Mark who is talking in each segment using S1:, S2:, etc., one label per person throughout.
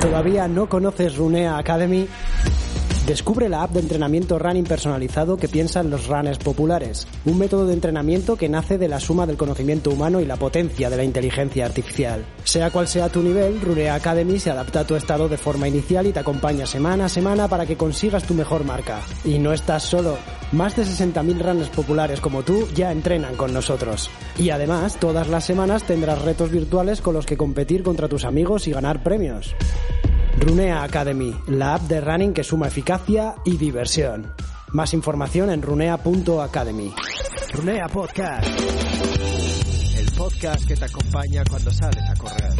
S1: ¿Todavía no conoces Runea Academy? Descubre la app de entrenamiento running personalizado que piensa en los runners populares. Un método de entrenamiento que nace de la suma del conocimiento humano y la potencia de la inteligencia artificial. Sea cual sea tu nivel, Runea Academy se adapta a tu estado de forma inicial y te acompaña semana a semana para que consigas tu mejor marca. Y no estás solo. Más de 60.000 runners populares como tú ya entrenan con nosotros. Y además, todas las semanas tendrás retos virtuales con los que competir contra tus amigos y ganar premios. Runea Academy, la app de running que suma eficacia y diversión. Más información en runea.academy. Runea Podcast.
S2: El podcast que te acompaña cuando sales a correr.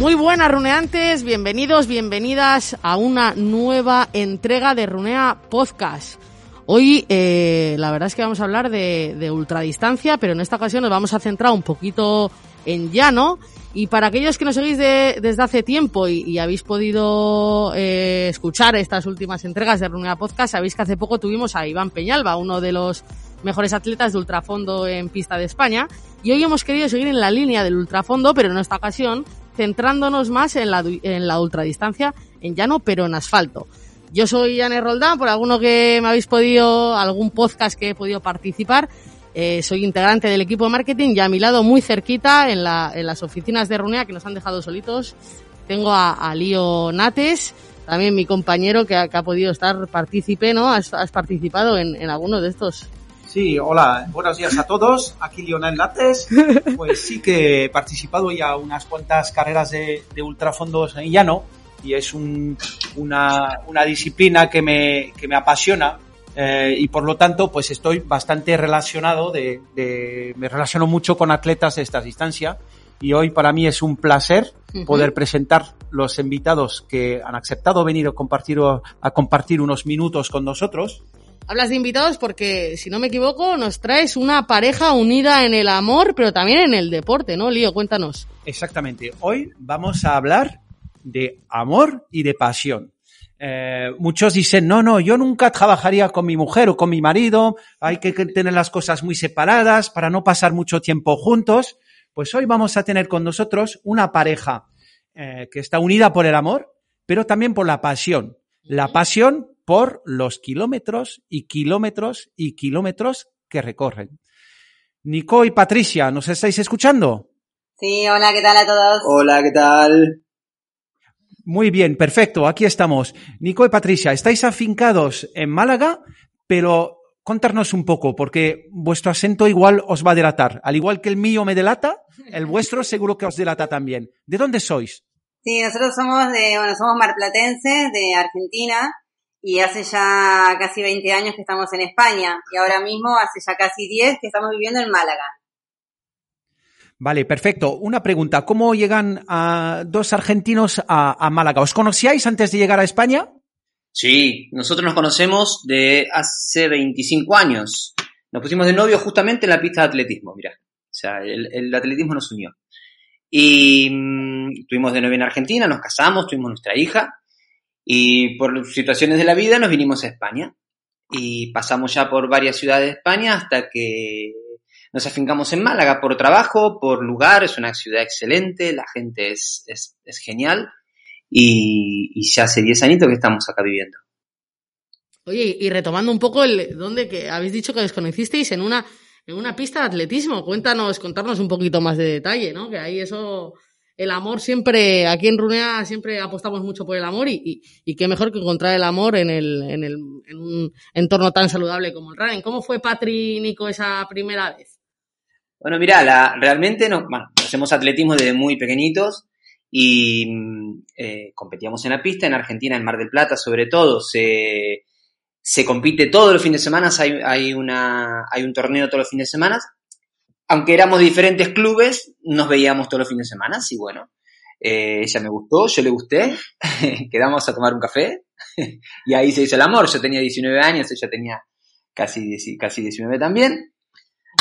S3: Muy buenas runeantes, bienvenidos, bienvenidas a una nueva entrega de Runea Podcast. Hoy eh, la verdad es que vamos a hablar de, de ultradistancia, pero en esta ocasión nos vamos a centrar un poquito en llano. Y para aquellos que nos seguís de- desde hace tiempo y, habéis podido eh, escuchar estas últimas entregas de Runea Podcast, sabéis que hace poco tuvimos a Iván Peñalba, uno de los mejores atletas de ultrafondo en pista de España. Y hoy hemos querido seguir en la línea del ultrafondo, pero en esta ocasión centrándonos más en la, en la ultradistancia en llano, pero en asfalto. Yo soy Anne Roldán, por alguno que me habéis podido, algún podcast que he podido participar. Eh, soy integrante del equipo de marketing y a mi lado, muy cerquita, en, la, en las oficinas de Runea, que nos han dejado solitos, tengo a, a Lío Nates, también mi compañero que ha, que ha podido estar partícipe, ¿no? Has, has participado en, en alguno de estos.
S4: Sí, hola, buenos días a todos. Aquí Lionel Lates. Pues sí que he participado ya unas cuantas carreras de, de ultrafondos en llano y es un- una, una disciplina que me, que me apasiona eh, y por lo tanto pues estoy bastante relacionado, de, de- me relaciono mucho con atletas de esta distancia y hoy para mí es un placer poder presentar los invitados que han aceptado venir a compartir, a compartir unos minutos con nosotros.
S3: Hablas de invitados porque, si no me equivoco, nos traes una pareja unida en el amor, pero también en el deporte, ¿no, Lío? Cuéntanos.
S4: Exactamente. Hoy vamos a hablar de amor y de pasión. Eh, muchos dicen, no, no, yo nunca trabajaría con mi mujer o con mi marido, hay que tener las cosas muy separadas para no pasar mucho tiempo juntos. Pues hoy vamos a tener con nosotros una pareja eh, que está unida por el amor, pero también por la pasión. La pasión por los kilómetros y kilómetros y kilómetros que recorren. Nico y Patricia, ¿nos estáis escuchando?
S5: Sí, hola, ¿qué tal a todos?
S6: Hola, ¿qué tal?
S4: Muy bien, perfecto, aquí estamos. Nico y Patricia, estáis afincados en Málaga, pero contarnos un poco, porque vuestro acento igual os va a delatar. Al igual que el mío me delata, el vuestro seguro que os delata también. ¿De dónde sois?
S5: Sí, nosotros somos de, bueno, somos marplatenses de Argentina y hace ya casi 20 años que estamos en España y ahora mismo hace ya casi 10 que estamos viviendo en Málaga.
S4: Vale, perfecto. Una pregunta, ¿cómo llegan a dos argentinos a, Málaga? ¿Os conocíais antes de llegar a España?
S6: Sí, nosotros nos conocemos de hace 25 años. Nos pusimos de novio justamente en la pista de atletismo, mira. O sea, el, atletismo nos unió. Y mm, estuvimos de novio en Argentina, nos casamos, tuvimos nuestra hija y por situaciones de la vida nos vinimos a España. Y pasamos ya por varias ciudades de España hasta que nos afincamos en Málaga por trabajo, por lugar, es una ciudad excelente, la gente es, es, es genial y, y ya hace 10 añitos que estamos acá viviendo.
S3: Oye, y retomando un poco el donde que habéis dicho que os conocisteis en una en una pista de atletismo. Cuéntanos, contarnos un poquito más de detalle, ¿no? Que ahí eso, el amor siempre, aquí en Runea siempre apostamos mucho por el amor y, y, y qué mejor que encontrar el amor en el, en el, en un entorno tan saludable como el running. ¿Cómo fue Patri, Nico, esa primera vez?
S6: Bueno, mira, la, realmente no, bueno, hacemos atletismo desde muy pequeñitos y mm, eh, competíamos en la pista, en Argentina, en Mar del Plata sobre todo, se, se compite todos los fines de semana, hay, hay, una, hay un torneo todos los fines de semana. Aunque éramos diferentes clubes, nos veíamos todos los fines de semana y bueno, eh, ella me gustó, yo le gusté, quedamos a tomar un café y ahí se hizo el amor. Yo tenía 19 años, ella tenía casi, casi 19 también.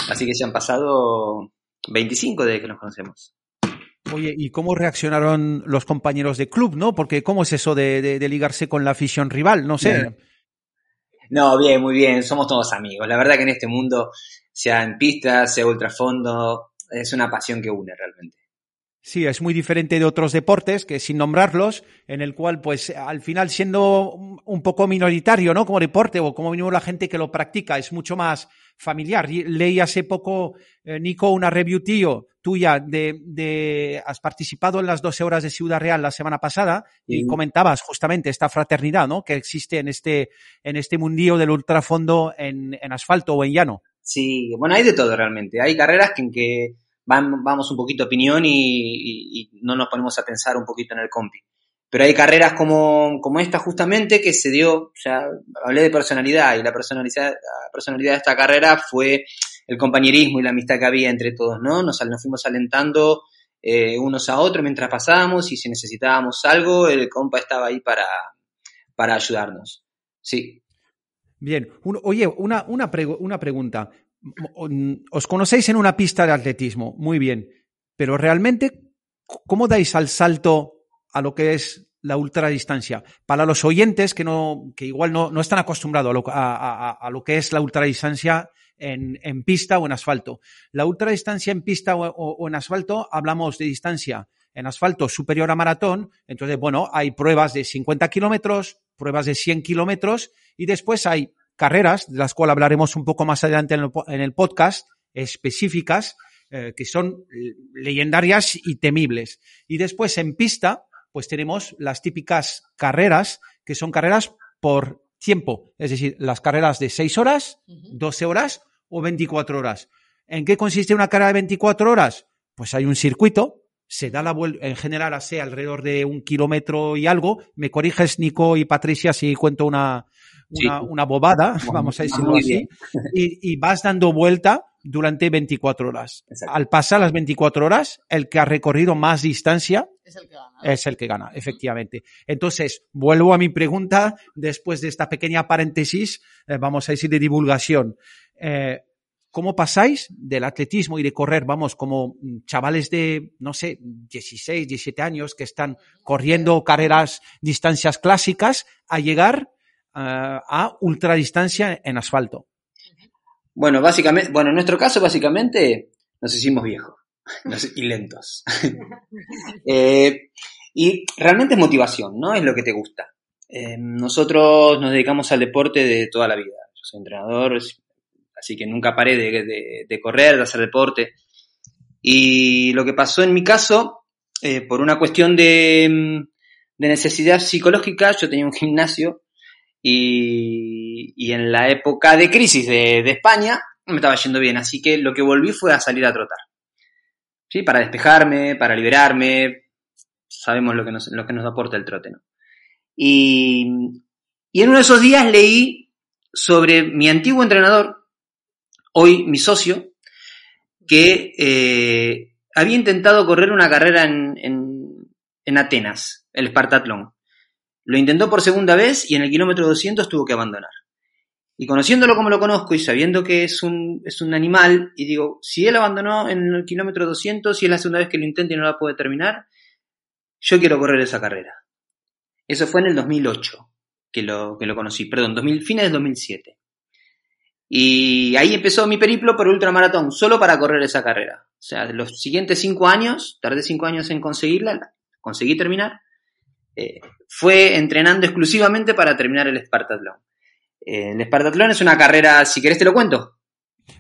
S6: Así que se han pasado 25 desde que nos conocemos.
S4: Oye, ¿y cómo reaccionaron los compañeros de club, no? Porque ¿cómo es eso de, de, de ligarse con la afición rival? No sé.
S6: No, bien, muy bien, somos todos amigos. La verdad que en este mundo, sea en pista, sea ultrafondo, es una pasión que une realmente.
S4: Sí, es muy diferente de otros deportes, que sin nombrarlos, en el cual, pues, al final siendo un poco minoritario, ¿no? Como deporte, o como mínimo la gente que lo practica, es mucho más familiar. Leí hace poco, eh, Nico, una review tío tuya de, de, has participado en las 12 horas de Ciudad Real la semana pasada y comentabas justamente esta fraternidad, ¿no? Que existe en este, en este mundillo del ultrafondo en, en asfalto o en llano.
S6: Sí, bueno, hay de todo realmente. Hay carreras en que vamos un poquito opinión y, no nos ponemos a pensar un poquito en el compi. Pero hay carreras como, como esta justamente que se dio, sea, hablé de personalidad y la personalidad, personalidad de esta carrera fue el compañerismo y la amistad que había entre todos, ¿no? Nos, nos fuimos alentando eh, unos a otros mientras pasábamos y si necesitábamos algo, el compa estaba ahí para, para ayudarnos. Sí.
S4: Bien, oye, una, una pregunta os conocéis en una pista de atletismo, muy bien, pero realmente, ¿cómo dais al salto a lo que es la ultradistancia? Para los oyentes que, no, que igual no, no están acostumbrados a lo, que es la ultradistancia en, en, pista o en asfalto. La ultradistancia en pista o, en asfalto, hablamos de distancia en asfalto superior a maratón, entonces, bueno, hay pruebas de 50 kilómetros, pruebas de 100 kilómetros y después hay carreras, de las cuales hablaremos un poco más adelante en el, podcast, específicas, eh, que son leyendarias y temibles. Y después en pista, pues tenemos las típicas carreras, que son carreras por tiempo, es decir, las carreras de 6 horas, 12 horas o 24 horas. ¿En qué consiste una carrera de 24 horas? Pues hay un circuito, se da la vuelta, en general hace alrededor de un kilómetro y algo. Me corriges, Nico y Patricia, si cuento una, una, bobada, vamos a decirlo así, y, vas dando vuelta durante 24 horas. Al pasar las 24 horas, el que ha recorrido más distancia
S3: es el que gana.
S4: Es el que gana, efectivamente. Entonces, vuelvo a mi pregunta después de esta pequeña paréntesis, eh, vamos a decir, de divulgación. Eh, ¿Cómo pasáis del atletismo y de correr, vamos, como chavales de, no sé, 16, 17 años que están corriendo carreras, distancias clásicas, a llegar eh, a ultradistancia en asfalto?
S6: Bueno, básicamente, bueno, en nuestro caso básicamente nos hicimos viejos y lentos. Eh, y realmente es motivación, ¿no? Es lo que te gusta. Eh, nosotros nos dedicamos al deporte de toda la vida. Yo soy entrenador, así que nunca paré de, correr, de hacer deporte. Y lo que pasó en mi caso, por una cuestión de, de, necesidad psicológica, yo tenía un gimnasio y, en la época de crisis de, España me estaba yendo bien, así que lo que volví fue a salir a trotar. ¿Sí? Para despejarme, para liberarme. Sabemos lo que nos, lo que nos aporta el trote, ¿no? Y, en uno de esos días leí sobre mi antiguo entrenador, hoy mi socio, que eh, había intentado correr una carrera en, en Atenas, el Spartatlón. Lo intentó por segunda vez y en el kilómetro 200 tuvo que abandonar. Y conociéndolo como lo conozco y sabiendo que es un, es un animal, y digo, si él abandonó en el kilómetro 200 y es la segunda vez que lo intenta y no la puede terminar, yo quiero correr esa carrera. Eso fue en el 2008 que lo, que lo conocí, perdón, 2000, fines del 2007. Y ahí empezó mi periplo por ultramaratón, solo para correr esa carrera. O sea, los siguientes cinco años, tardé cinco años en conseguirla, conseguí terminar, eh, fue entrenando exclusivamente para terminar el Spartatlón. Eh, el Spartatlón es una carrera, si querés te lo cuento.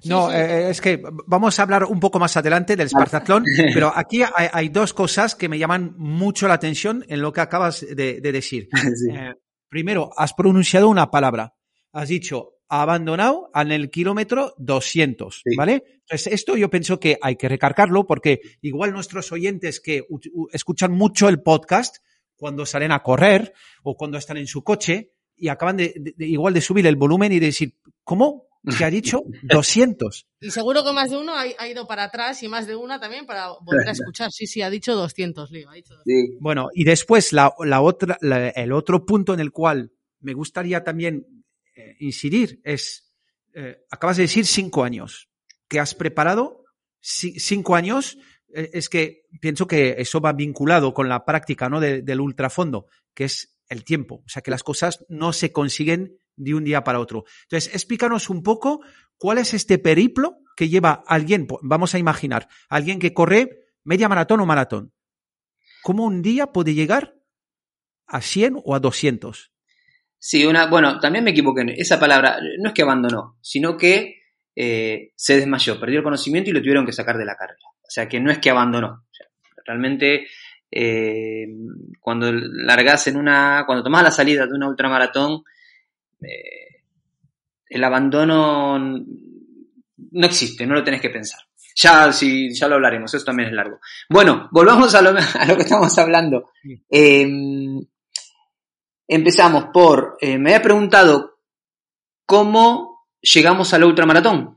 S4: No, eh, es que vamos a hablar un poco más adelante del Spartatlón, pero aquí hay, dos cosas que me llaman mucho la atención en lo que acabas de, decir. primero, has pronunciado una palabra. Has dicho abandonado en el kilómetro 200, ¿vale? Entonces, esto yo pienso que hay que recargarlo porque igual nuestros oyentes que escuchan mucho el podcast cuando salen a correr o cuando están en su coche y acaban de, igual de subir el volumen y de decir, ¿cómo? ¿Qué ha dicho? 200.
S3: Y seguro que más de uno ha, ido para atrás y más de una también para volver a escuchar. Sí, sí, ha dicho 200, Leo. Ha dicho
S4: Bueno, y después la, otra, el otro punto en el cual me gustaría también eh, incidir es, eh, acabas de decir cinco años, que has preparado cinco años eh, es que pienso que eso va vinculado con la práctica ¿no? del ultrafondo, que es el tiempo. O sea, que las cosas no se consiguen de un día para otro. Entonces, explícanos un poco cuál es este periplo que lleva alguien, vamos a imaginar, alguien que corre media maratón o maratón. ¿Cómo un día puede llegar a 100 o a 200?
S6: Sí, una, bueno, también me equivoqué. Esa palabra no es que abandonó, sino que eh, se desmayó, perdió el conocimiento y lo tuvieron que sacar de la carrera. O sea, que no es que abandonó. realmente, eh, cuando largas en una, cuando tomas la salida de una ultramaratón, eh, el abandono no existe, no lo tenés que pensar. Ya, sí, ya lo hablaremos, eso también es largo. Bueno, volvamos a lo, a lo que estamos hablando. Em, empezamos por, eh, me había preguntado cómo llegamos al ultramaratón.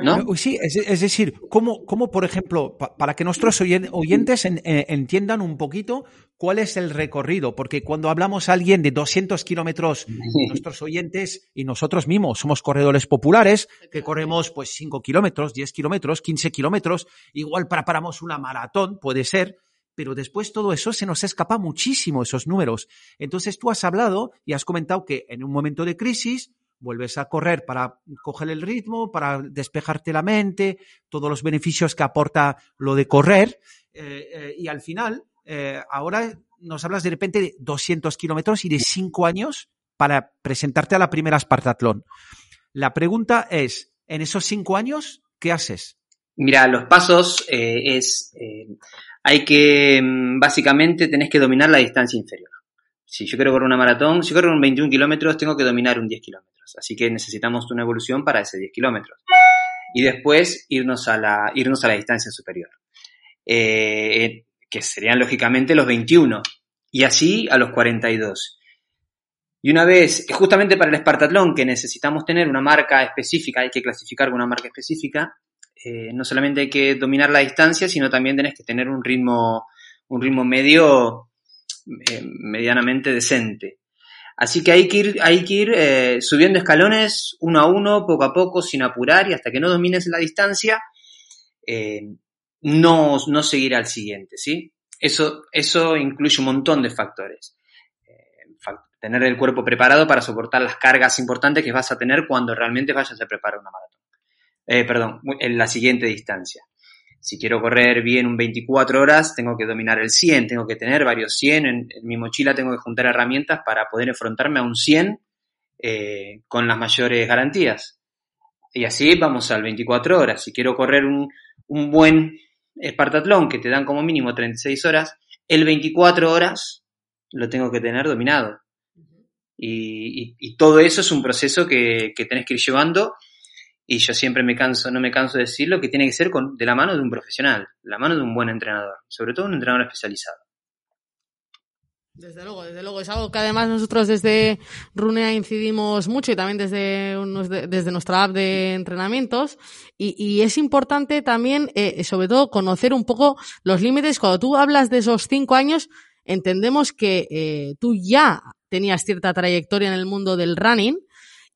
S4: ¿No? Sí, es, decir, ¿cómo, cómo por ejemplo, para que nuestros oyentes eh, entiendan un poquito cuál es el recorrido? Porque cuando hablamos a alguien de 200 kilómetros, nuestros oyentes y nosotros mismos somos corredores populares que corremos pues 5 kilómetros, 10 kilómetros, 15 kilómetros, igual preparamos una maratón, puede ser, pero después todo eso se nos escapa muchísimo, esos números. Entonces tú has hablado y has comentado que en un momento de crisis vuelves a correr para coger el ritmo, para despejarte la mente, todos los beneficios que aporta lo de correr. Eh, eh, y al final, eh, ahora nos hablas de repente de 200 kilómetros y de 5 años para presentarte a la primera Espartatlón. La pregunta es, en esos 5 años, ¿qué haces?
S6: Mira, los pasos es, hay que, mm, básicamente, tenés que dominar la distancia inferior. Si yo quiero correr una maratón, si corro un 21 kilómetros, tengo que dominar un 10 kilómetros. Así que necesitamos una evolución para ese 10 kilómetros. Y después irnos a la, irnos a la distancia superior, eh, que serían lógicamente los 21. Y así a los 42. Y una vez, justamente para el Espartatlón, que necesitamos tener una marca específica, hay que clasificar con una marca específica, eh, no solamente hay que dominar la distancia, sino también tenés que tener un ritmo, un ritmo medio eh, medianamente decente. Así que hay que ir, hay que ir eh, subiendo escalones uno a uno, poco a poco, sin apurar y hasta que no domines la distancia, eh, no, no seguir al siguiente, ¿sí? Eso, eso incluye un montón de factores. Eh, tener el cuerpo preparado para soportar las cargas importantes que vas a tener cuando realmente vayas a preparar una maratón. perdón, en la siguiente distancia. Si quiero correr bien un 24 horas, tengo que dominar el 100, tengo que tener varios 100. En, mi mochila tengo que juntar herramientas para poder enfrentarme a un 100 eh, con las mayores garantías. Y así vamos al 24 horas. Si quiero correr un, un buen espartatlón que te dan como mínimo 36 horas, el 24 horas lo tengo que tener dominado. Y, y, todo eso es un proceso que, que tenés que ir llevando y yo siempre me canso, no me canso de decirlo, que tiene que ser con, de la mano de un profesional, la mano de un buen entrenador, sobre todo un entrenador especializado.
S3: Desde luego, desde luego. Es algo que además nosotros desde Runea incidimos mucho y también desde, desde nuestra app de entrenamientos. Y, y es importante también, eh, sobre todo, conocer un poco los límites. Cuando tú hablas de esos cinco años, entendemos que eh, tú ya tenías cierta trayectoria en el mundo del running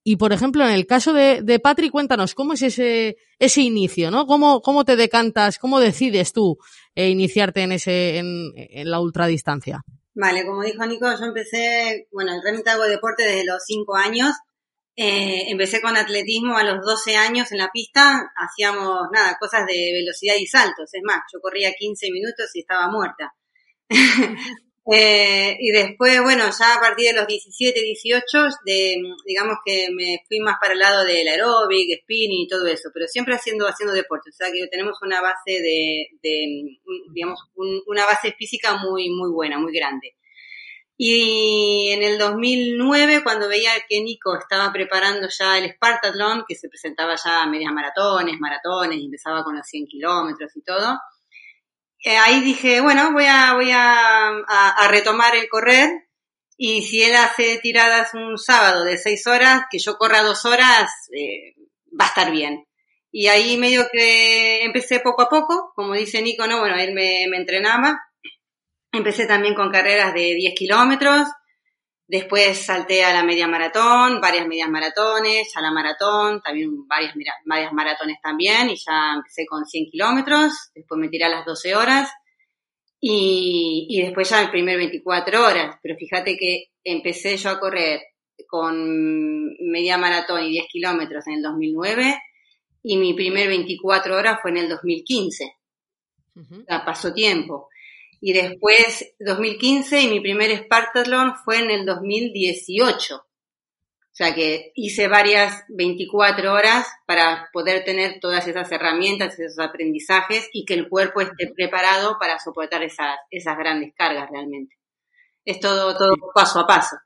S3: y, por ejemplo, en el caso de, de Patrick, cuéntanos, ¿cómo es ese, ese inicio, no? ¿Cómo, cómo te decantas, cómo decides tú eh, iniciarte en ese, en, en, la ultradistancia?
S5: Vale, como dijo Nico, yo empecé, bueno, realmente hago deporte desde los 5 años. Eh, empecé con atletismo a los 12 años en la pista, hacíamos, nada, cosas de velocidad y saltos. Es más, yo corría 15 minutos y estaba muerta. Eh, y después, bueno, ya a partir de los 17, 18, de, digamos que me fui más para el lado del aeróbic, spinning y todo eso, pero siempre haciendo, haciendo deporte. O sea que tenemos una base de, de digamos, una base física muy, muy buena, muy grande. Y en el 2009, cuando veía que Nico estaba preparando ya el Spartathlon, que se presentaba ya a medias maratones, maratones, y empezaba con los 100 kilómetros y todo, eh, ahí dije, bueno, voy a, voy a, a, retomar el correr y si él hace tiradas un sábado de seis horas, que yo corra dos horas, eh, va a estar bien. Y ahí medio que empecé poco a poco, como dice Nico, no, bueno, él me, me entrenaba. Empecé también con carreras de 10 kilómetros, Después salté a la media maratón, varias medias maratones, a la maratón, también varias, varias maratones también, y ya empecé con 100 kilómetros, después me tiré a las 12 horas, y, y después ya el primer 24 horas. Pero fíjate que empecé yo a correr con media maratón y 10 kilómetros en el 2009 y mi primer 24 horas fue en el 2015.
S3: Ujú.
S5: O sea, pasó tiempo. Y después 2015 y mi primer Spartathlon fue en el 2018. O sea que hice varias 24 horas para poder tener todas esas herramientas, esos aprendizajes y que el cuerpo esté preparado para soportar esas, esas grandes cargas realmente. Es todo, todo paso a paso.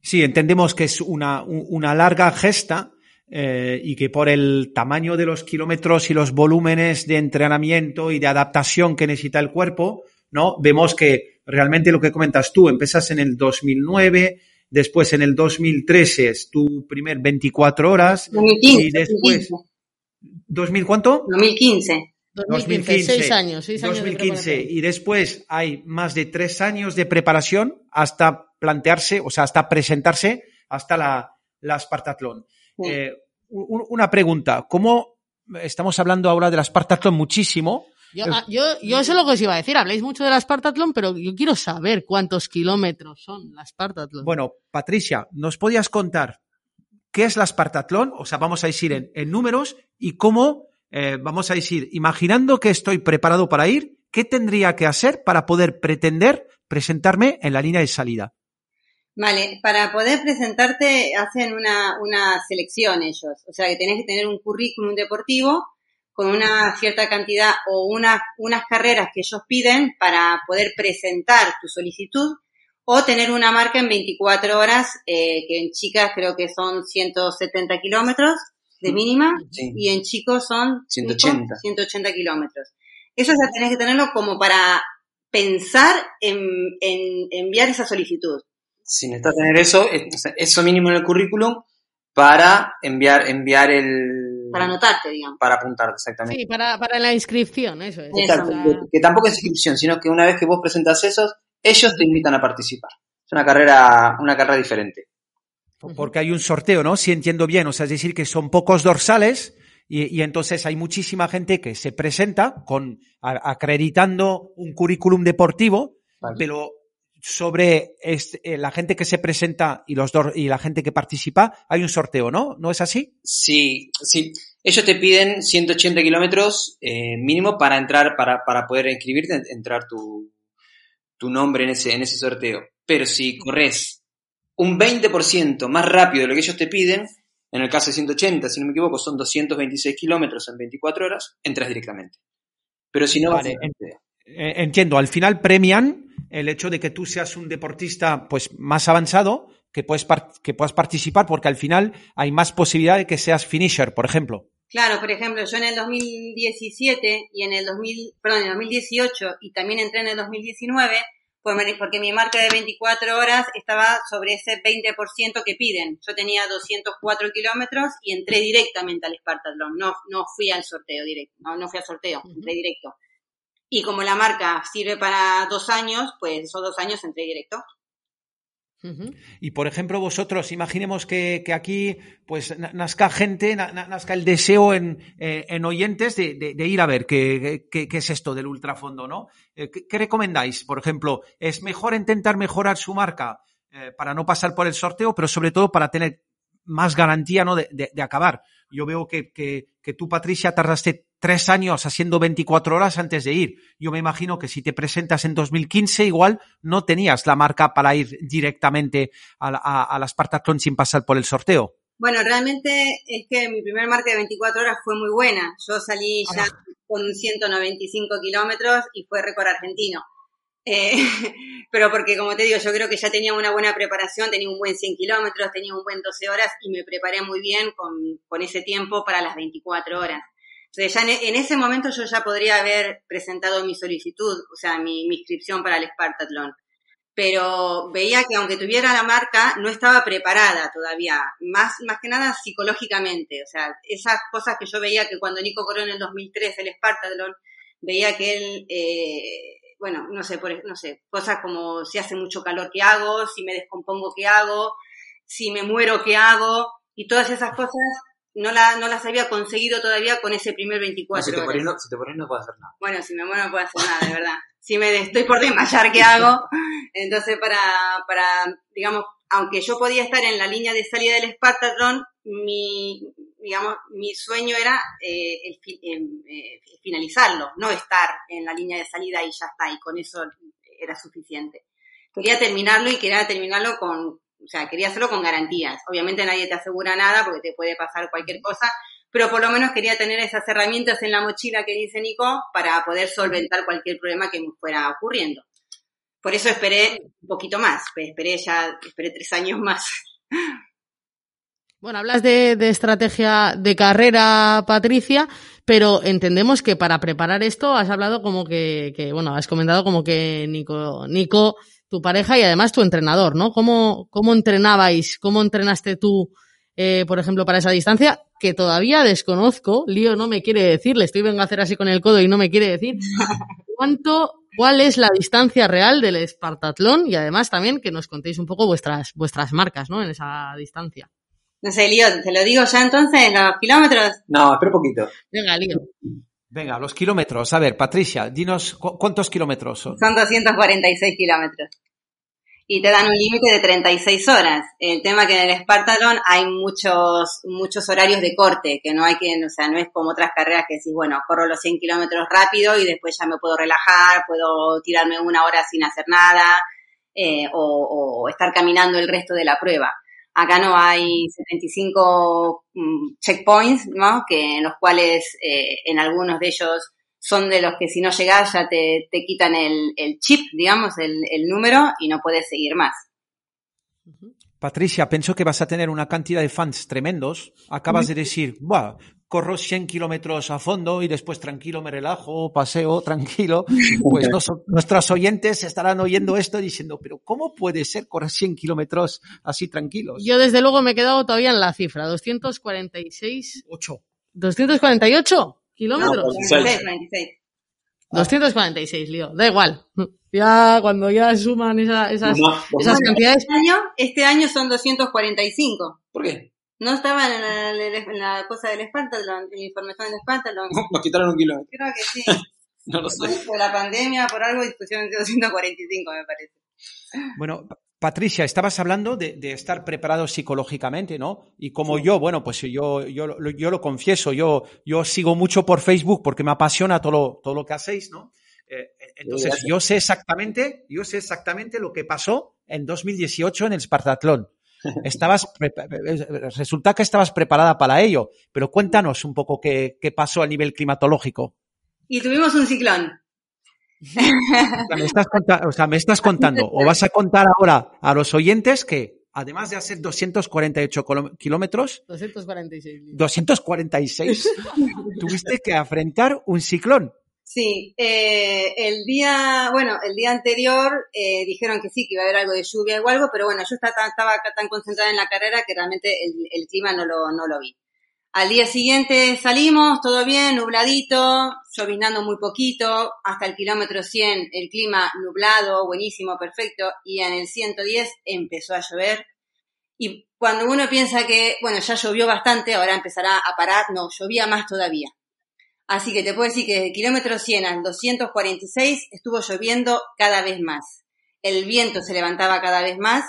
S4: Sí, entendemos que es una, una larga gesta eh, y que por el tamaño de los kilómetros y los volúmenes de entrenamiento y de adaptación que necesita el cuerpo, ¿no? Vemos que realmente lo que comentas tú, empiezas en el 2009, después en el 2013 es tu primer 24 horas
S5: 2015.
S4: y después 2000 ¿cuánto?
S5: 2015.
S3: 2015, seis años, seis años de
S4: 2015
S3: preparación.
S4: y después hay más de tres años de preparación hasta plantearse, o sea, hasta presentarse hasta la, la Spartathlon.
S5: Sí.
S4: Eh, una pregunta, ¿cómo estamos hablando ahora de la Spartathlon muchísimo?
S3: Yo, yo, yo sé lo que os iba a decir, habláis mucho de la Spartathlon, pero yo quiero saber cuántos kilómetros son la Spartathlon.
S4: Bueno, Patricia, ¿nos podías contar qué es la Spartathlon? O sea, vamos a decir en, en números y cómo, eh, vamos a decir, imaginando que estoy preparado para ir, ¿qué tendría que hacer para poder pretender presentarme en la línea de salida?
S5: Vale, para poder presentarte hacen una, una selección ellos, o sea que tenés que tener un currículum deportivo con una cierta cantidad o una, unas carreras que ellos piden para poder presentar tu solicitud o tener una marca en 24 horas, eh, que en chicas creo que son 170 kilómetros de mínima
S6: Sí.
S5: y en chicos son
S6: 180.
S5: 180 kilómetros. Eso ya tenés que tenerlo como para pensar en, en enviar esa solicitud.
S6: Si necesitas tener eso, eso mínimo en el currículum para enviar, enviar el...
S5: Para anotarte, digamos.
S6: Para apuntarte, exactamente.
S3: sí, para, para la inscripción, eso es.
S6: Exacto, que, que tampoco es inscripción, sino que una vez que vos presentas esos, ellos te invitan a participar. Es una carrera, una carrera diferente.
S4: Porque hay un sorteo, ¿no? Si entiendo bien, o sea, es decir, que son pocos dorsales y, y entonces hay muchísima gente que se presenta con a- acreditando un currículum deportivo,
S6: Vale.
S4: pero sobre este- eh, la gente que se presenta y los dor- y la gente que participa hay un sorteo, ¿no? ¿No es así?
S6: Sí, sí. Ellos te piden 180 kilómetros eh, mínimo para entrar, para, para poder inscribirte, en- entrar tu, tu nombre en ese, en ese sorteo. Pero si corres un 20% más rápido de lo que ellos te piden, en el caso de 180, si no me equivoco, son 226 kilómetros en 24 horas, entras directamente. Pero si no, vas
S4: Vale,
S6: a-
S4: Eh, entiendo, al final premian el hecho de que tú seas un deportista pues más avanzado, que puedes que puedas participar porque al final hay más posibilidad de que seas finisher, por ejemplo.
S5: Claro, por ejemplo, yo en el 2017 y en el 2000, perdón, en el 2018 y también entré en el 2019 por- porque mi marca de 24 horas estaba sobre ese 20% que piden. Yo tenía 204 kilómetros y entré directamente al Spartathlon. No, no fui al sorteo directo, no, no fui al sorteo, entré directo. Y como la marca sirve para dos años, pues esos dos años entré directo.
S4: Y por ejemplo, vosotros, imaginemos que, que aquí pues na- nazca gente, na- na- nazca el deseo en, eh, en oyentes de, de- de ir a ver qué, qué- qué es esto del ultrafondo, ¿no? Eh, ¿qué, qué recomendáis? Por ejemplo, ¿es mejor intentar mejorar su marca eh, para no pasar por el sorteo, pero sobre todo para tener más garantía ¿no? de, de- de acabar? Yo veo que, que, que tú, Patricia, tardaste tres años haciendo 24 horas antes de ir. Yo me imagino que si te presentas en 2015, igual no tenías la marca para ir directamente a, la- a, a la Spartathlon sin pasar por el sorteo.
S5: Bueno, realmente es que mi primer marca de 24 horas fue muy buena. Yo salí ya con un 195 kilómetros y fue récord argentino. Eh, pero porque, como te digo, yo creo que ya tenía una buena preparación, tenía un buen 100 kilómetros, tenía un buen 12 horas y me preparé muy bien con, con ese tiempo para las 24 horas. Entonces, ya en, en ese momento yo ya podría haber presentado mi solicitud, o sea, mi, mi inscripción para el Spartathlon pero veía que aunque tuviera la marca, no estaba preparada todavía, más, más que nada psicológicamente, o sea, esas cosas que yo veía que cuando Nico corrió en el 2003 el Spartathlon, veía que él, eh, bueno, no sé, por, no sé, cosas como si hace mucho calor, ¿qué hago? Si me descompongo, ¿qué hago? Si me muero, ¿qué hago? Y todas esas cosas no, la, no las había conseguido todavía con ese primer 24
S6: si, te
S5: horas.
S6: pones, no, si te pones no puedes hacer nada.
S5: Bueno, si me muero no puedo hacer nada, de verdad. Si me estoy por desmayar, ¿qué hago? Entonces, para, para, digamos, aunque yo podía estar en la línea de salida del Spartathlon, mi, digamos, mi sueño era eh, el, eh, finalizarlo, no estar en la línea de salida y ya está, y con eso era suficiente. Quería terminarlo y quería terminarlo con, o sea, quería hacerlo con garantías. Obviamente nadie te asegura nada porque te puede pasar cualquier cosa, pero por lo menos quería tener esas herramientas en la mochila que dice Nico para poder solventar cualquier problema que me fuera ocurriendo. Por eso esperé un poquito más, esperé ya, esperé tres años más.
S3: Bueno, hablas de, estrategia de carrera, Patricia, pero entendemos que para preparar esto has hablado como que, que, bueno, has comentado como que Nico, Nico, tu pareja y además tu entrenador, ¿no? ¿Cómo, cómo entrenabais? ¿Cómo entrenaste tú, eh, por ejemplo, para esa distancia? Que todavía desconozco, Lío no me quiere decir, le estoy vengo a hacer así con el codo y no me quiere decir cuánto, cuál es la distancia real del Espartatlón y además también que nos contéis un poco vuestras, vuestras marcas, ¿no? En esa distancia.
S5: No sé, Lío, ¿te lo digo ya entonces, los kilómetros?
S6: No, espera un poquito.
S3: Venga, Lío.
S4: Venga, los kilómetros. A ver, Patricia, dinos cuántos kilómetros son.
S5: Son 246 kilómetros. Y te dan un límite de 36 horas. El tema que en el Spartathlon hay muchos, muchos horarios de corte, que no hay que, o sea, no es como otras carreras que decís, bueno, corro los 100 kilómetros rápido y después ya me puedo relajar, puedo tirarme una hora sin hacer nada, eh, o estar caminando el resto de la prueba. Acá no hay 75 mm, checkpoints, ¿no? Que en los cuales eh, en algunos de ellos son de los que si no llegas ya te, te quitan el, el, chip, digamos, el, el, número y no puedes seguir más.
S4: Patricia, pienso que vas a tener una cantidad de fans tremendos. Acabas de decir, Buah, corro 100 kilómetros a fondo y después tranquilo me relajo, paseo tranquilo, pues nuestros oyentes estarán oyendo esto diciendo, pero ¿cómo puede ser correr 100 kilómetros así tranquilos?
S3: Yo desde luego me he quedado todavía en la cifra, 246.
S4: 8.
S3: 248 kilómetros. 246, lío, da igual. Ya cuando ya suman esas, esas cantidades.
S5: Este año, este año son 245.
S6: ¿Por qué?
S5: No estaban en la, en la cosa del Espantalón, en la información del Espantalón.
S6: Nos quitaron un kilómetro.
S5: Creo que sí.
S6: no lo sé.
S5: Por la pandemia, por algo, discusión de 245, me parece.
S4: Bueno, Patricia, estabas hablando de, de, estar preparado psicológicamente, ¿no? Y como yo, bueno, pues yo, yo, yo lo confieso, yo, yo sigo mucho por Facebook porque me apasiona todo lo, todo lo que hacéis, ¿no? Eh, entonces, yo sé exactamente, yo sé exactamente lo que pasó en 2018 en el Spartatlón. Estabas, resulta que estabas preparada para ello, pero cuéntanos un poco qué, qué pasó a nivel climatológico.
S5: Y tuvimos un ciclón.
S4: me estás, o sea, me estás contando, o vas a contar ahora a los oyentes que, además de hacer 248 kilómetros,
S3: 246,
S4: 246, tuviste que afrontar un ciclón.
S5: Sí, eh, el día, bueno, el día anterior eh, dijeron que sí, que iba a haber algo de lluvia o algo, pero bueno, yo estaba, tan concentrada en la carrera que realmente el, el, clima no lo, no lo vi. Al día siguiente salimos, todo bien, nubladito, llovinando muy poquito, hasta el kilómetro 100 el clima nublado, buenísimo, perfecto, y en el 110 empezó a llover. Y cuando uno piensa que, bueno, ya llovió bastante, ahora empezará a parar, no, llovía más todavía. Así que te puedo decir que de kilómetro 100 al 246 estuvo lloviendo cada vez más. El viento se levantaba cada vez más.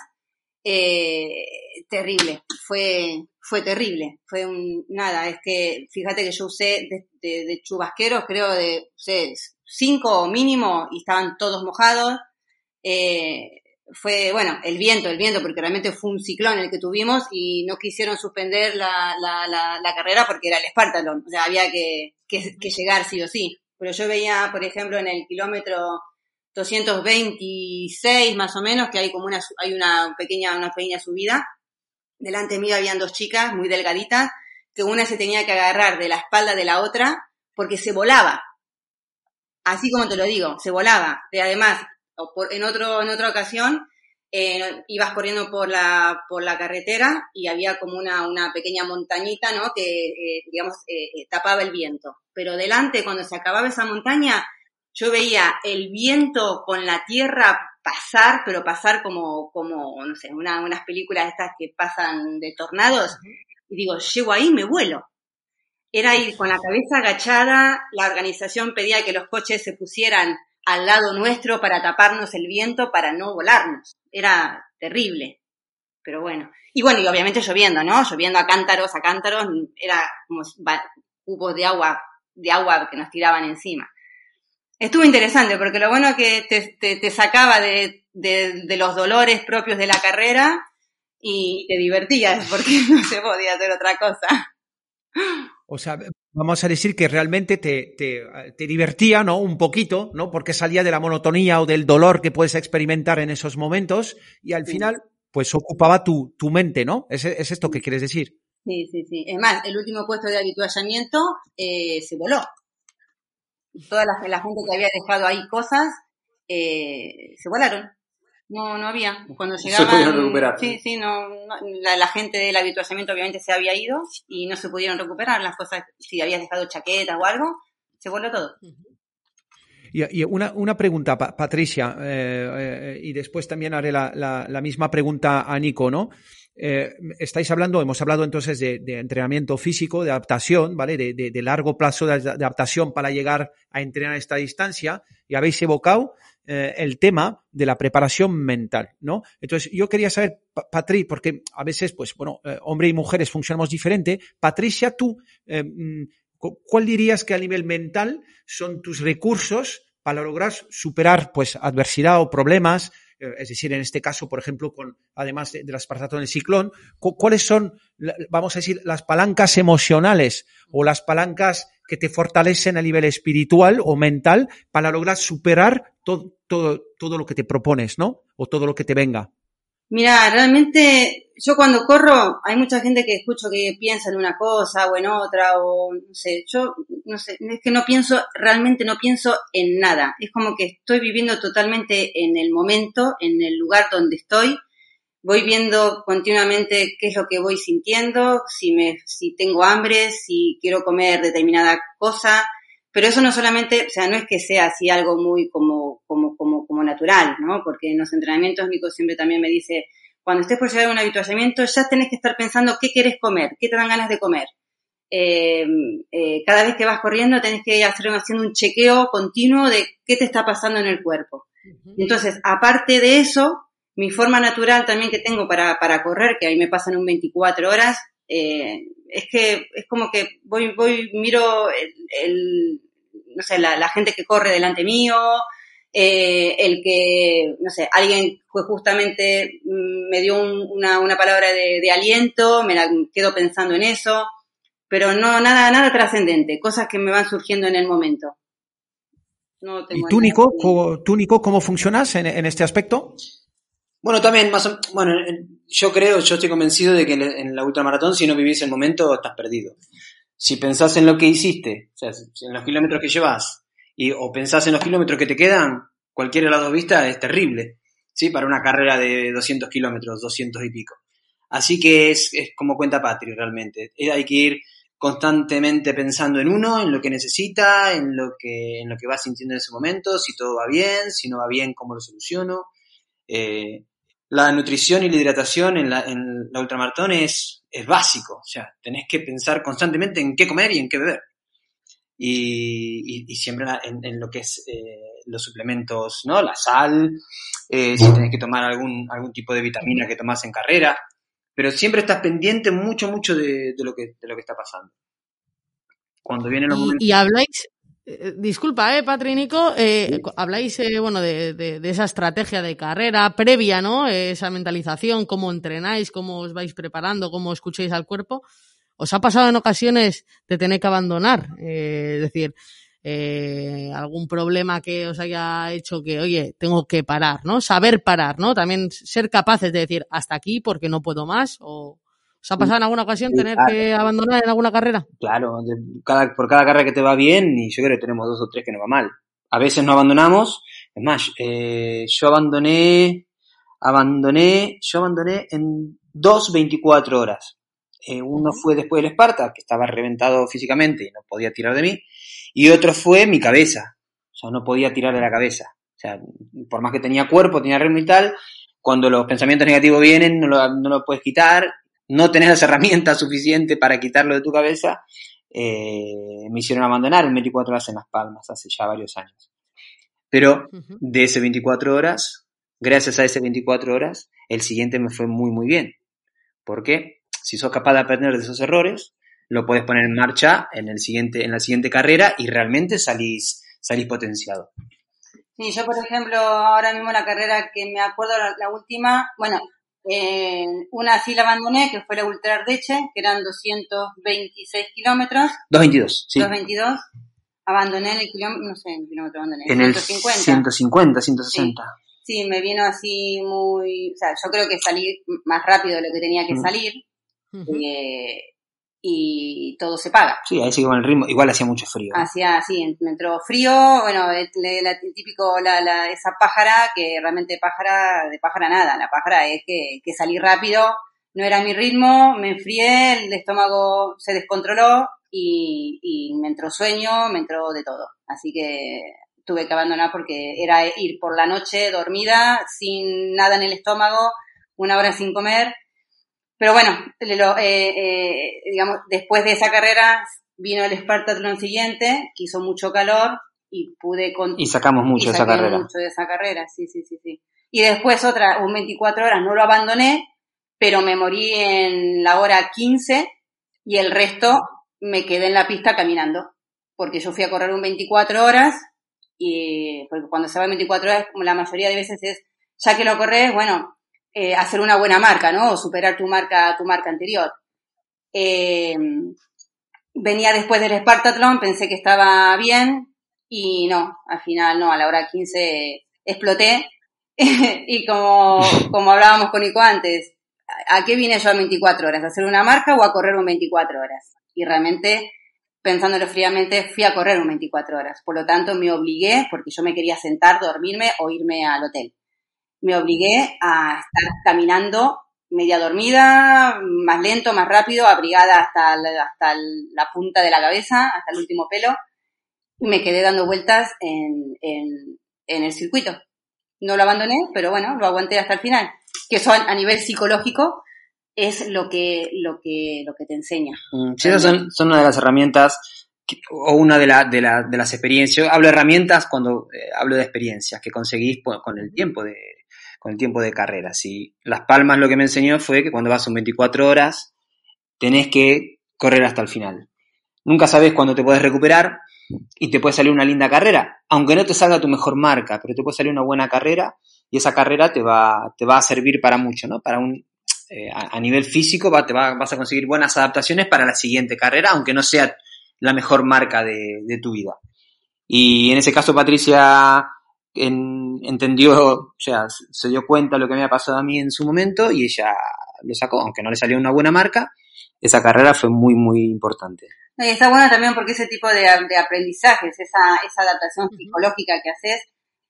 S5: Eh, terrible, fue, fue terrible. Fue un, nada, es que fíjate que yo usé de, chubasqueros, creo de, sé, cinco mínimo y estaban todos mojados. Eh, fue, bueno, el viento, el viento, porque realmente fue un ciclón el que tuvimos y no quisieron suspender la, la, la, la carrera porque era el Espartalón, o sea, había que, que, que, llegar sí o sí. Pero yo veía, por ejemplo, en el kilómetro 226 más o menos, que hay como una, hay una pequeña, una pequeña subida. Delante mío habían dos chicas muy delgaditas, que una se tenía que agarrar de la espalda de la otra porque se volaba. Así como te lo digo, se volaba. Y además, en, otro, en otra ocasión eh, ibas corriendo por la, por la carretera y había como una, una pequeña montañita, ¿no? Que, eh, digamos, eh, tapaba el viento. Pero delante, cuando se acababa esa montaña, yo veía el viento con la tierra pasar, pero pasar como, como no sé, una, unas películas estas que pasan de tornados. Y digo, llego ahí, me vuelo. Era ir con la cabeza agachada, la organización pedía que los coches se pusieran al lado nuestro para taparnos el viento, para no volarnos. Era terrible. pero bueno. Y bueno, y obviamente lloviendo, ¿no? Lloviendo a cántaros, a cántaros, era como cubos de agua, de agua que nos tiraban encima. Estuvo interesante porque lo bueno que te, te, sacaba de, de, de, los dolores propios de la carrera y te divertías porque no se podía hacer otra cosa.
S4: O sea, vamos a decir que realmente te, te, te, divertía, ¿no? Un poquito, ¿no? Porque salía de la monotonía o del dolor que puedes experimentar en esos momentos y al final, pues ocupaba tu, tu mente, ¿no? ¿Es, ¿Es, esto que quieres decir?
S5: Sí, sí, sí. Es más, el último puesto de habituallamiento eh, se voló. Toda la, la, gente que había dejado ahí cosas eh, se volaron. No, no había. Cuando llegaban.
S6: Se pudieron recuperar.
S5: Sí, sí, no, la, la, gente del habituallamiento obviamente se había ido y no se pudieron recuperar las cosas. Si habías dejado chaquetas o algo, se voló todo.
S4: Y, y una, una, pregunta, Patricia, eh, eh, y después también haré la, la, la, misma pregunta a Nico, ¿no? Eh, estáis hablando, hemos hablado entonces de, de, entrenamiento físico, de adaptación, ¿vale? De, de, de largo plazo de, adaptación para llegar a entrenar a esta distancia y habéis evocado eh, el tema de la preparación mental, ¿no? Entonces, yo quería saber, Patri, porque a veces, pues, bueno, eh, hombre y mujeres funcionamos diferente. Patricia, tú, eh, mm, ¿cuál dirías que a nivel mental son tus recursos para lograr superar, pues, adversidad o problemas? es decir, en este caso, por ejemplo, con además de, de las en el ciclón, ¿cuáles son, vamos a decir, las palancas emocionales o las palancas que te fortalecen a nivel espiritual o mental para lograr superar todo, todo, todo lo que te propones, ¿no? O todo lo que te venga.
S5: Mira, realmente yo cuando corro hay mucha gente que escucho que piensa en una cosa o en otra o no sé, yo no sé, es que no pienso, realmente no pienso en nada. Es como que estoy viviendo totalmente en el momento, en el lugar donde estoy voy viendo continuamente qué es lo que voy sintiendo, si me, si tengo hambre, si quiero comer determinada cosa, pero eso no solamente, o sea, no es que sea así algo muy como, como, como, como natural, ¿no? Porque en los entrenamientos Nico siempre también me dice, cuando estés por llegar a un habituallamiento, ya tenés que estar pensando qué quieres comer, qué te dan ganas de comer. Eh, eh, cada vez que vas corriendo tenés que hacer haciendo un chequeo continuo de qué te está pasando en el cuerpo. Entonces, aparte de eso, mi forma natural también que tengo para, para correr, que ahí me pasan un 24 horas, eh, es que es como que voy, voy, miro el, no sé, la, la, gente que corre delante mío, eh, el que, no sé, alguien fue justamente mm, me dio un, una, una palabra de, de, aliento, me la quedo pensando en eso, pero no, nada, nada trascendente, cosas que me van surgiendo en el momento.
S4: No ¿Y tú, Nico, ¿cómo, tú, Nico, cómo funcionas en, en este aspecto?
S6: Bueno, también, más o, bueno, yo creo, yo estoy convencido de que en la ultramaratón, si no vivís el momento, estás perdido. Si pensás en lo que hiciste, o sea, en los kilómetros que llevas, y, o pensás en los kilómetros que te quedan, cualquier lado vista es terrible, ¿sí? Para una carrera de 200 kilómetros, 200 y pico. Así que es, es como cuenta Patri realmente. Hay que ir constantemente pensando en uno, en lo que necesita, en lo que, en lo que va sintiendo en ese momento, si todo va bien, si no va bien, cómo lo soluciono. Eh, la nutrición y la hidratación en la, en la ultramaratón es, es básico. O sea, tenés que pensar constantemente en qué comer y en qué beber. Y, y, y siempre en, en, lo que es eh, los suplementos, ¿no? La sal, eh, si tenés que tomar algún, algún tipo de vitamina que tomás en carrera. Pero siempre estás pendiente mucho, mucho de, de lo, que, de lo que está pasando.
S3: Cuando vienen los y, momentos... Y habláis, eh, disculpa, eh, Patrinico, eh, habláis, eh, bueno, de, de, de, esa estrategia de carrera previa, ¿no? Esa mentalización, cómo entrenáis, cómo os vais preparando, cómo escucháis al cuerpo. ¿Os ha pasado en ocasiones de tener que abandonar? Eh, es decir, eh, algún problema que os haya hecho que, oye, tengo que parar, ¿no? Saber parar, ¿no? También ser capaces de decir hasta aquí porque no puedo más o ¿Os ha pasado en alguna ocasión tener claro. que abandonar en alguna carrera?
S6: Claro, de cada, por cada carrera que te va bien, y yo creo que tenemos dos o tres que no va mal. A veces no abandonamos, es más, eh, yo abandoné, abandoné, yo abandoné en dos 24 horas. Eh, uno fue después del Esparta, que estaba reventado físicamente y no podía tirar de mí, y otro fue mi cabeza, o sea, no podía tirar de la cabeza. O sea, por más que tenía cuerpo, tenía ritmo y tal, cuando los pensamientos negativos vienen, no lo, no lo puedes quitar no tenés las herramientas suficientes para quitarlo de tu cabeza, eh, me hicieron abandonar en 24 horas en Las Palmas hace ya varios años. Pero de ese 24 horas, gracias a ese 24 horas, el siguiente me fue muy, muy bien. Porque si sos capaz de aprender de esos errores, lo puedes poner en marcha en, el siguiente, en la siguiente carrera y realmente salís, salís potenciado.
S5: Sí, yo por ejemplo, ahora mismo la carrera que me acuerdo, la, la última, bueno, eh, una sí la abandoné, que fue la Ultra Ardeche, que eran 226 kilómetros.
S6: 222, sí.
S5: 222. Abandoné en el kilómetro, no sé, en el kilómetro abandoné.
S6: En el 150, 160.
S5: Sí. sí, me vino así muy, o sea, yo creo que salí más rápido de lo que tenía que salir. eh, y todo se paga.
S6: Sí, ahí sigue con el ritmo. Igual hacía mucho frío.
S5: Hacía así, me entró frío, bueno, el típico, la, la, esa pájara, que realmente pájara, de pájara nada, la pájara es que, que salí rápido, no era mi ritmo, me enfrié, el estómago se descontroló y, y me entró sueño, me entró de todo. Así que tuve que abandonar porque era ir por la noche dormida, sin nada en el estómago, una hora sin comer. Pero bueno, lo- eh, eh, digamos, después de esa carrera vino el Spartathlon siguiente, que hizo mucho calor y pude con
S6: Y sacamos mucho
S5: y
S6: de esa carrera.
S5: mucho de esa carrera, sí, sí, sí, sí. Y después otra, un 24 horas, no lo abandoné, pero me morí en la hora 15 y el resto me quedé en la pista caminando, porque yo fui a correr un 24 horas y porque cuando se va en 24 horas, como la mayoría de veces es, ya que lo corres, bueno, eh, hacer una buena marca, ¿no? O superar tu marca, tu marca anterior. Eh, venía después del Spartathlon, pensé que estaba bien y no, al final no, a la hora 15 exploté y como, como hablábamos con Nico antes, ¿a qué vine yo a 24 horas? ¿A hacer una marca o a correr un 24 horas? Y realmente, pensándolo fríamente, fui a correr un 24 horas. Por lo tanto, me obligué, porque yo me quería sentar, dormirme o irme al hotel. Me obligué a estar caminando media dormida, más lento, más rápido, abrigada hasta, la- hasta la punta de la cabeza, hasta el último pelo, y me quedé dando vueltas en, en, en el circuito. No lo abandoné, pero bueno, lo aguanté hasta el final. Que eso a, nivel psicológico es lo que, lo que, lo que te enseña.
S6: Mm, Sí, esas son, son una de las herramientas o una de, la- de, la- de las experiencias. Hablo de herramientas cuando eh, hablo de experiencias que conseguís pues, con el tiempo de con el tiempo de carrera. Si Las Palmas lo que me enseñó fue que cuando vas son 24 horas tenés que correr hasta el final. Nunca sabes cuándo te puedes recuperar y te puede salir una linda carrera, aunque no te salga tu mejor marca, pero te puede salir una buena carrera y esa carrera te va, te va a servir para mucho, ¿no? Para un, eh, a, nivel físico te va- vas a conseguir buenas adaptaciones para la siguiente carrera, aunque no sea la mejor marca de, de tu vida. Y en ese caso Patricia en- entendió, o sea, se dio cuenta de lo que me había pasado a mí en su momento y ella lo sacó, aunque no le salió una buena marca, esa carrera fue muy, muy importante.
S5: Y está bueno también porque ese tipo de, de aprendizajes, esa, esa adaptación psicológica que haces,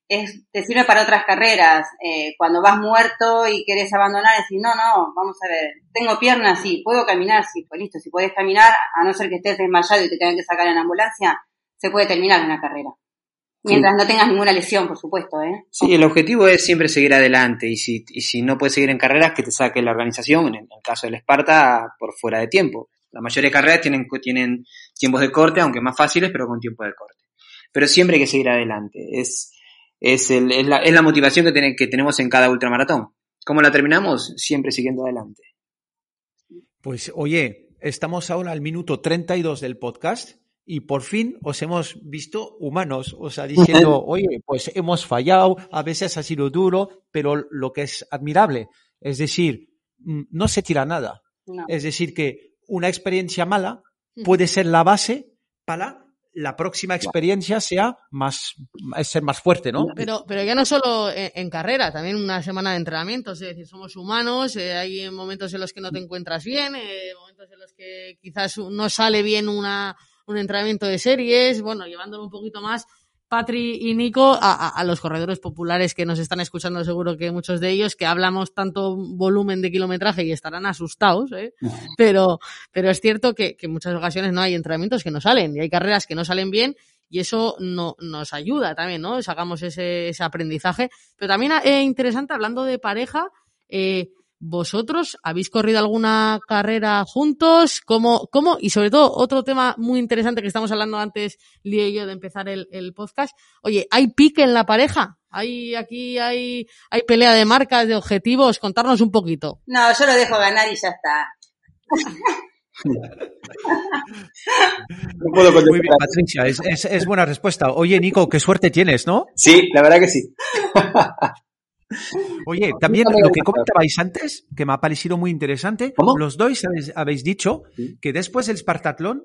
S5: es, te sirve para otras carreras. Eh, cuando vas muerto y querés abandonar, decís, no, no, vamos a ver, tengo piernas, sí, puedo caminar, sí, pues listo, si puedes caminar, a no ser que estés desmayado y te tengan que sacar en ambulancia, se puede terminar una carrera. Mientras no tengas ninguna lesión, por supuesto, ¿eh?
S6: Sí, el objetivo es siempre seguir adelante y si, y si no puedes seguir en carreras, que te saque la organización, en el, caso del Esparta, por fuera de tiempo. La mayoría de carreras tienen, tienen tiempos de corte, aunque más fáciles, pero con tiempo de corte. Pero siempre hay que seguir adelante. Es, es, el- es, la, es la motivación que, que tenemos en cada ultramaratón. ¿Cómo la terminamos? Siempre siguiendo adelante.
S4: Pues oye, estamos ahora al minuto 32 del podcast y por fin os hemos visto humanos, o sea, diciendo, oye, pues hemos fallado, a veces ha sido duro, pero lo que es admirable, es decir, mm, no se tira nada.
S5: No.
S4: Es decir, que una experiencia mala puede ser la base para la próxima experiencia sea más, es ser más fuerte, ¿no?
S3: Pero, pero ya no solo en, en carrera, también una semana de entrenamiento, es decir, somos humanos, eh, hay momentos en los que no te encuentras bien, eh, momentos en los que quizás no sale bien una, un entrenamiento de series, bueno, llevándolo un poquito más, Patri y Nico, a, a- los corredores populares que nos están escuchando, seguro que muchos de ellos, que hablamos tanto volumen de kilometraje y estarán asustados, ¿eh? pero, pero es cierto que, que en muchas ocasiones no hay entrenamientos que no salen y hay carreras que no salen bien y eso no, nos ayuda también, ¿no? Sacamos ese, ese aprendizaje. Pero también es interesante, hablando de pareja, eh, ¿Vosotros habéis corrido alguna carrera juntos? ¿Cómo, cómo? Y sobre todo, otro tema muy interesante que estamos hablando antes, Lío y yo, de empezar el, el podcast. Oye, ¿hay pique en la pareja? ¿Hay aquí, hay, hay pelea de marcas, de objetivos? Contarnos un poquito.
S5: No, yo lo dejo ganar y ya está.
S6: No puedo
S4: Muy bien,
S6: contestar.
S4: Patricia, es, es- es buena respuesta. Oye, Nico, qué suerte tienes, ¿no?
S6: Sí, la verdad que sí.
S4: Oye, también lo que comentabais antes, que me ha parecido muy interesante,
S6: ¿Cómo?
S4: los dos habéis, habéis dicho
S6: Sí.
S4: que después del Spartatlón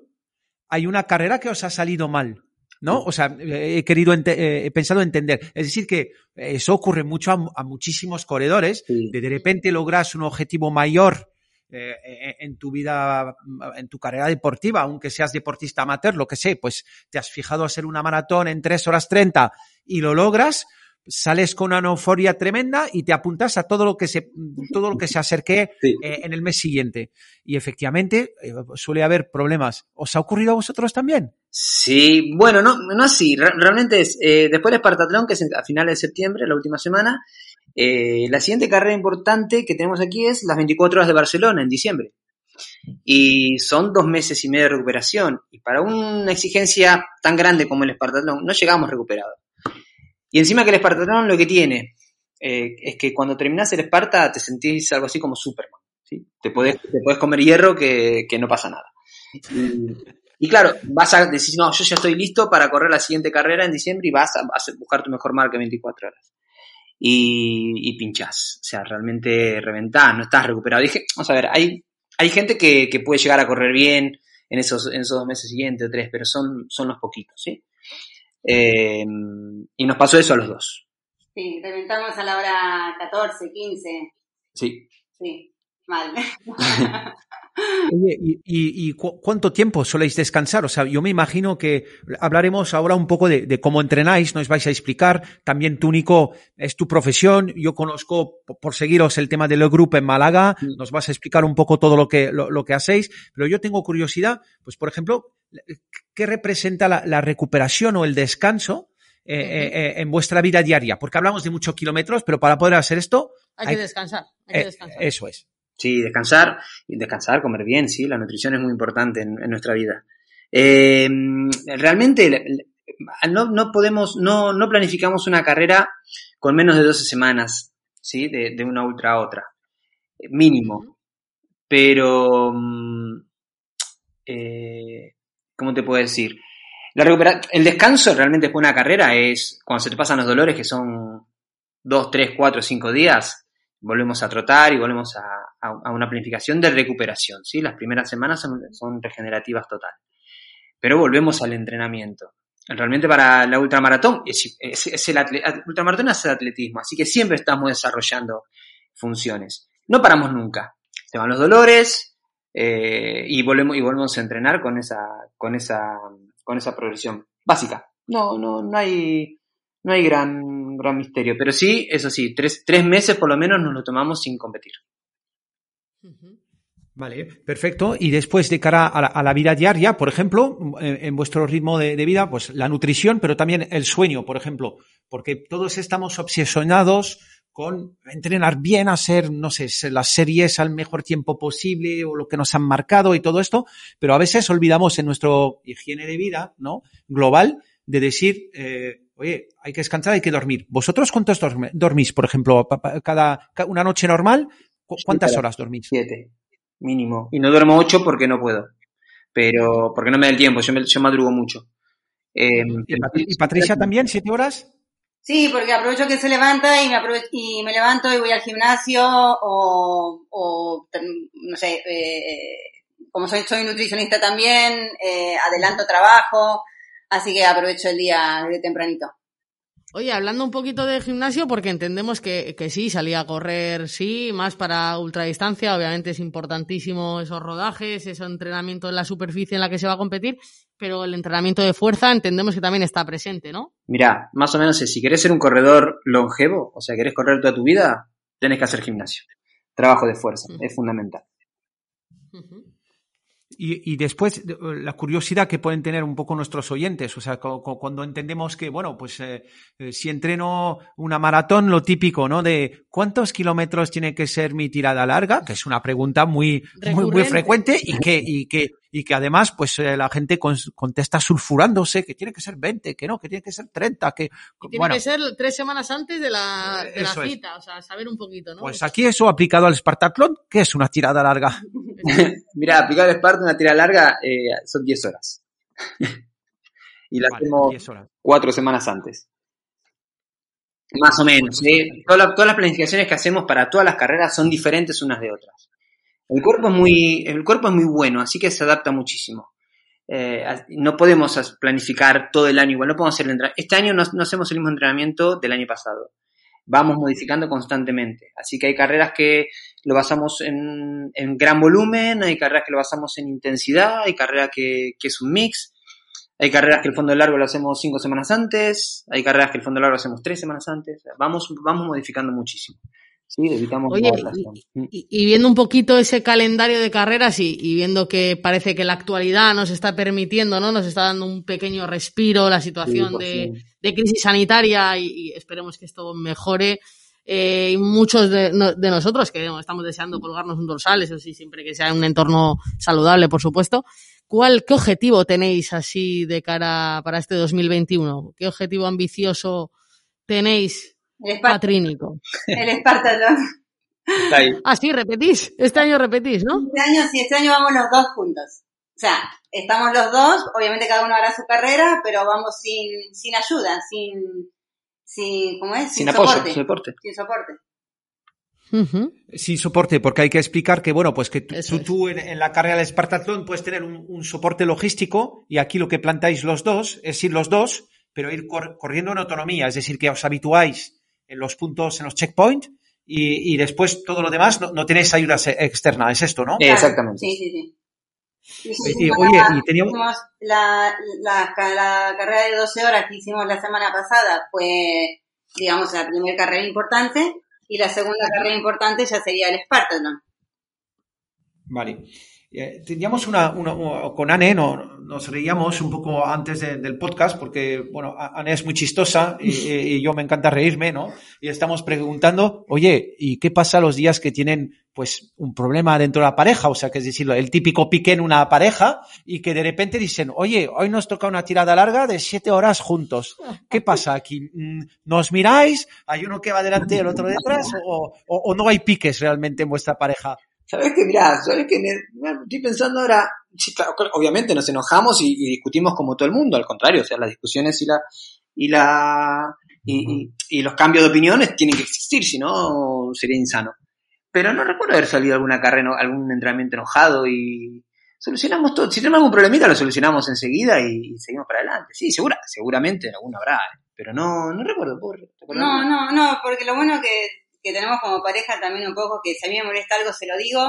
S4: hay una carrera que os ha salido mal, ¿no? O sea, he querido, eh, he pensado entender. Es decir, que eso ocurre mucho a, mu- a muchísimos corredores,
S6: Sí.
S4: de de repente logras un objetivo mayor eh, eh, en tu vida, en tu carrera deportiva, aunque seas deportista amateur, lo que sé, pues te has fijado a hacer una maratón en 3 horas 30 y lo logras, sales con una euforia tremenda y te apuntas a todo lo que se, todo lo que se acerque
S6: Sí.
S4: eh, en el mes siguiente. Y efectivamente eh, suele haber problemas. ¿Os ha ocurrido a vosotros también?
S6: Sí, bueno, no, no así. Re- realmente es, eh, después del Espartatlón, que es a finales de septiembre, la última semana, la siguiente carrera importante que tenemos aquí es las 24 horas de Barcelona en diciembre. Y son dos meses y medio de recuperación. Y para una exigencia tan grande como el Espartatlón, no llegamos recuperados. Y encima que el Espartatlón lo que tiene eh, es que cuando terminás el Esparta te sentís algo así como Superman. ¿sí? Te, podés, comer hierro que, no pasa nada. Y, claro, vas a decir, no, yo ya estoy listo para correr la siguiente carrera en diciembre y vas a, buscar tu mejor marca en 24 horas. Y, y pinchás. O sea, realmente reventás, no estás recuperado. Dije, vamos a ver, hay, hay gente que, puede llegar a correr bien en esos, en esos dos meses siguientes o tres, pero son, son los poquitos, ¿sí? Eh, y nos pasó eso a los dos.
S5: Sí, reventamos a la hora 14, 15.
S6: Sí.
S5: Sí, mal.
S4: Oye, ¿y, y- y cu- cuánto tiempo soléis descansar? O sea, yo me imagino que hablaremos ahora un poco de, de cómo entrenáis, nos vais a explicar. También tú, Nico, es tu profesión. Yo conozco, po- por seguiros, el tema del grupo en Málaga. Nos vas a explicar un poco todo lo que, lo, lo que hacéis. Pero yo tengo curiosidad, pues, por ejemplo, ¿qué representa la, la recuperación o el descanso eh, eh, eh, en vuestra vida diaria? Porque hablamos de muchos kilómetros, pero para poder hacer esto,
S3: Hay,
S4: Hay-
S3: que descansar. Hay que
S4: eh,
S3: descansar.
S4: eso es.
S6: Sí, descansar, y descansar, comer bien, sí, la nutrición es muy importante en, en nuestra vida. Eh, realmente no, no podemos, no, no planificamos una carrera con menos de 12 semanas, ¿sí? De, de una ultra a otra, mínimo. Pero, mm, eh, ¿cómo te puedo decir? La recupera- el descanso realmente después de una carrera es cuando se te pasan los dolores, que son 2, 3, 4, 5 días, volvemos a trotar y volvemos a, a- una planificación de recuperación, ¿sí? Las primeras semanas son, regenerativas total. Pero volvemos al entrenamiento. Realmente para la ultramaratón, es, es- es el ultramaratón es el atletismo, así que siempre estamos desarrollando funciones. No paramos nunca. Se van los dolores eh, y, volvemos, y volvemos a entrenar con esa, con esa, con esa progresión básica. No, no, no hay, no hay gran, gran misterio. Pero sí, eso sí, tres, tres meses por lo menos nos lo tomamos sin competir.
S4: Vale, perfecto. Y después de cara a la, a la vida diaria, por ejemplo, en, en vuestro ritmo de, de vida, pues la nutrición, pero también el sueño, por ejemplo, porque todos estamos obsesionados con entrenar bien, hacer, no sé, las series al mejor tiempo posible o lo que nos han marcado y todo esto, pero a veces olvidamos en nuestro higiene de vida, ¿no? Global, de decir, eh, oye, hay que descansar, hay que dormir. ¿Vosotros cuántos dormís, por ejemplo, cada, ca- una noche normal? ¿cu- ¿Cuántas horas dormís?
S6: Siete, mínimo. Y no duermo ocho porque no puedo. Pero, porque no me da el tiempo, yo, me- yo madrugo mucho. Eh,
S4: ¿Y, Pat- y Patricia también? ¿Siete horas?
S5: Sí, porque aprovecho que se levanta y me, y me levanto y voy al gimnasio o, o no sé, eh, como soy, soy nutricionista también, eh, adelanto trabajo, así que aprovecho el día de tempranito.
S3: Oye, hablando un poquito de gimnasio, porque entendemos que, que sí, salir a correr, sí, más para ultradistancia, obviamente es importantísimo esos rodajes, ese entrenamiento en la superficie en la que se va a competir, pero el entrenamiento de fuerza entendemos que también está presente, ¿no?
S6: Mirá, más o menos es, si querés ser un corredor longevo, o sea, querés correr toda tu vida, tenés que hacer gimnasio. Trabajo de fuerza, es fundamental.
S4: Y, después, la curiosidad que pueden tener un poco nuestros oyentes, o sea, cuando entendemos que, bueno, pues eh, eh, si entreno una maratón, lo típico, ¿no? De cuántos kilómetros tiene que ser mi tirada larga, que es una pregunta muy, muy, muy, frecuente y que, y que, y que además, pues eh, la gente contesta sulfurándose que tiene que ser 20, que no, que tiene que ser 30, que.
S3: tiene que ser tres semanas antes de la, de la cita, o sea, saber un poquito, ¿no?
S4: Pues aquí eso aplicado al Spartatlón, ¿qué es una tirada larga?
S6: Mira, aplicado al Spartatlón, una tirada larga eh, son 10 horas. y la hacemos cuatro semanas antes. Más o menos. Todas, las planificaciones que hacemos para todas las carreras son diferentes unas de otras. El cuerpo es muy, el cuerpo es muy bueno, así que se adapta muchísimo. Eh, no podemos planificar todo el año igual, no podemos hacer el Este año no, hacemos el mismo entrenamiento del año pasado. Vamos modificando constantemente. Así que hay carreras que lo basamos en, gran volumen, hay carreras que lo basamos en intensidad, hay carreras que, que es un mix. Hay carreras que el fondo largo lo hacemos cinco semanas antes, hay carreras que el fondo largo lo hacemos tres semanas antes. Vamos, vamos modificando muchísimo. Sí,
S3: Oye, y, viendo un poquito ese calendario de carreras y, viendo que parece que la actualidad nos está permitiendo, ¿no? Nos está dando un pequeño respiro la situación pues de, crisis sanitaria y, esperemos que esto mejore. Eh, y muchos de, nosotros que estamos deseando colgarnos un dorsal, eso sí, siempre que sea en un entorno saludable, por supuesto. ¿Cuál, qué objetivo tenéis así de cara para este 2021? ¿Qué objetivo ambicioso tenéis
S5: el
S3: patrínico?
S5: El Espartatlón.
S3: Ah, sí, repetís. Este año repetís, ¿no?
S5: Este año sí, este año vamos los dos juntos. O sea, estamos los dos, obviamente cada uno hará su carrera, pero vamos sin, sin ayuda, sin, sin, ¿cómo es?
S6: Sin, apoyo, sin soporte.
S5: Sin soporte.
S4: Sin soporte, porque hay que explicar que, bueno, pues que tú, en, la carrera de Espartatlón puedes tener un, soporte logístico y aquí lo que plantáis los dos es ir los dos, pero ir corriendo en autonomía, es decir, que os habituáis en los puntos, en los checkpoints y, después todo lo demás no, tenéis ayuda externa, es esto, ¿no?
S6: Exactamente.
S5: Sí, sí, sí.
S4: oye, y teníamos...
S5: La, la, la, carrera de 12 horas que hicimos la semana pasada fue, digamos, la primera carrera importante y la segunda carrera importante ya sería el Spartan.
S4: Vale. Eh, teníamos una, con Anne, no, nos reíamos un poco antes del podcast porque, bueno, Anne es muy chistosa y, yo me encanta reírme, ¿no? Y estamos preguntando, oye, ¿y qué pasa los días que tienen, pues, un problema dentro de la pareja? O sea, que es decir, el típico pique en una pareja y que de repente dicen, oye, hoy nos toca una tirada larga de siete horas juntos. ¿Qué pasa aquí? Mm, ¿Nos miráis? ¿Hay uno que va delante y el otro detrás? o no hay piques realmente en vuestra pareja?
S6: ¿Sabes qué? Mirá, ¿sabes qué? Estoy pensando ahora, sí, claro, obviamente nos enojamos y, discutimos como todo el mundo, al contrario, o sea, las discusiones y la y la y, y, los cambios de opiniones tienen que existir, si no sería insano. Pero no recuerdo haber salido alguna carrera, algún entrenamiento enojado y solucionamos todo. Si tenemos algún problemita lo solucionamos enseguida y, seguimos para adelante. Sí, segura, seguramente alguno habrá, pero no, no recuerdo.
S5: no, no, no, porque lo bueno que que tenemos como pareja también un poco, que si a mí me molesta algo se lo digo.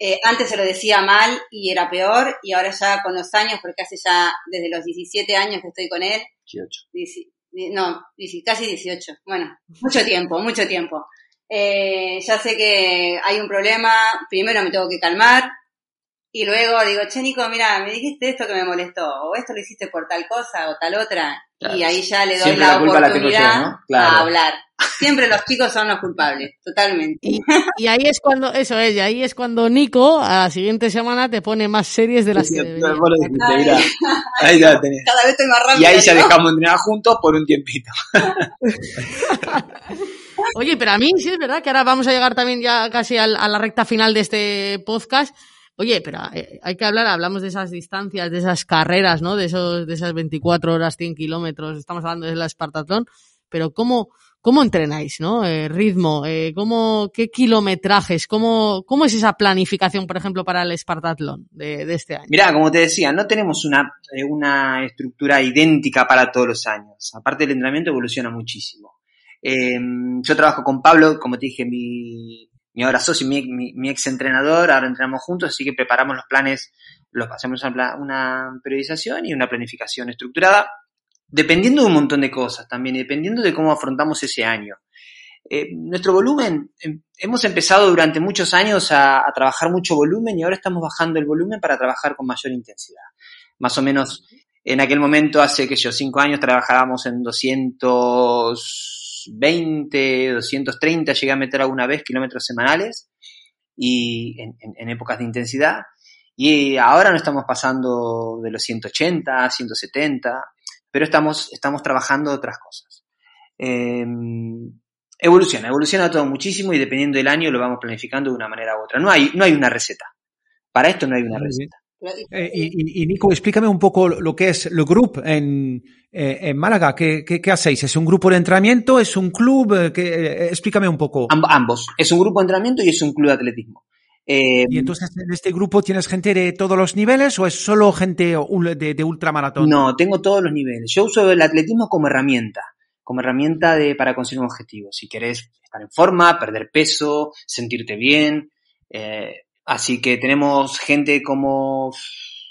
S5: Eh, antes se lo decía mal y era peor, y ahora ya con los años, porque hace ya desde los 17 años que estoy con él.
S6: 18.
S5: no, casi 18. Bueno, mucho tiempo, mucho tiempo. Eh, ya sé que hay un problema, primero me tengo que calmar, y luego digo, che Nico, mira, me dijiste esto que me molestó, o esto lo hiciste por tal cosa o tal otra, y ahí ya le doy la, oportunidad a hablar. Siempre los chicos son los culpables, totalmente.
S3: Y, ahí es cuando, eso es, y ahí es cuando Nico a la siguiente semana te pone más series de las que debería.
S6: ahí ya tenés.
S5: Cada vez estoy más rápido.
S6: Y ahí ya dejamos entrenar juntos por un tiempito.
S3: Oye, pero a mí sí es verdad que ahora vamos a llegar también ya casi a la recta final de este podcast. Oye, pero eh, hay que hablar, hablamos de esas distancias, de esas carreras, ¿no? De esos, de esas 24 horas, 100 kilómetros, estamos hablando de la Espartatlón, pero ¿cómo, cómo entrenáis, no? Eh, ritmo, eh, ¿cómo, qué kilometrajes, cómo, es esa planificación, por ejemplo, para el Espartatlón de, este año?
S6: Mira, como te decía, no tenemos una, eh, una estructura idéntica para todos los años. Aparte el entrenamiento evoluciona muchísimo. Eh, yo trabajo con Pablo, como te dije, mi, ahora socio, mi, mi, ex entrenador, ahora entrenamos juntos, así que preparamos los planes, los hacemos una, periodización y una planificación estructurada, dependiendo de un montón de cosas también, dependiendo de cómo afrontamos ese año. Eh, nuestro volumen, eh, hemos empezado durante muchos años a, trabajar mucho volumen y ahora estamos bajando el volumen para trabajar con mayor intensidad. Más o menos en aquel momento, hace que yo, cinco años, trabajábamos en 220, 230, llegué a meter alguna vez kilómetros semanales y en, en, en épocas de intensidad. Y ahora no estamos pasando de los 180, 170, pero estamos, estamos trabajando otras cosas. Eh, evoluciona, evoluciona todo muchísimo y dependiendo del año lo vamos planificando de una manera u otra. No hay, no hay una receta. Para esto no hay una receta.
S4: Eh, y, y, Nico, explícame un poco lo que es el grupo en, eh, en Málaga. ¿Qué, ¿Qué, qué, hacéis? ¿Es un grupo de entrenamiento? ¿Es un club? ¿Qué, eh, explícame un poco.
S6: Amb ambos. Es un grupo de entrenamiento y es un club de atletismo.
S4: Eh, ¿Y entonces en este grupo tienes gente de todos los niveles o es solo gente de, de ultramaratón?
S6: No, tengo todos los niveles. Yo uso el atletismo como herramienta, como herramienta de, para conseguir un objetivo. Si querés estar en forma, perder peso, sentirte bien. Eh, así que tenemos gente como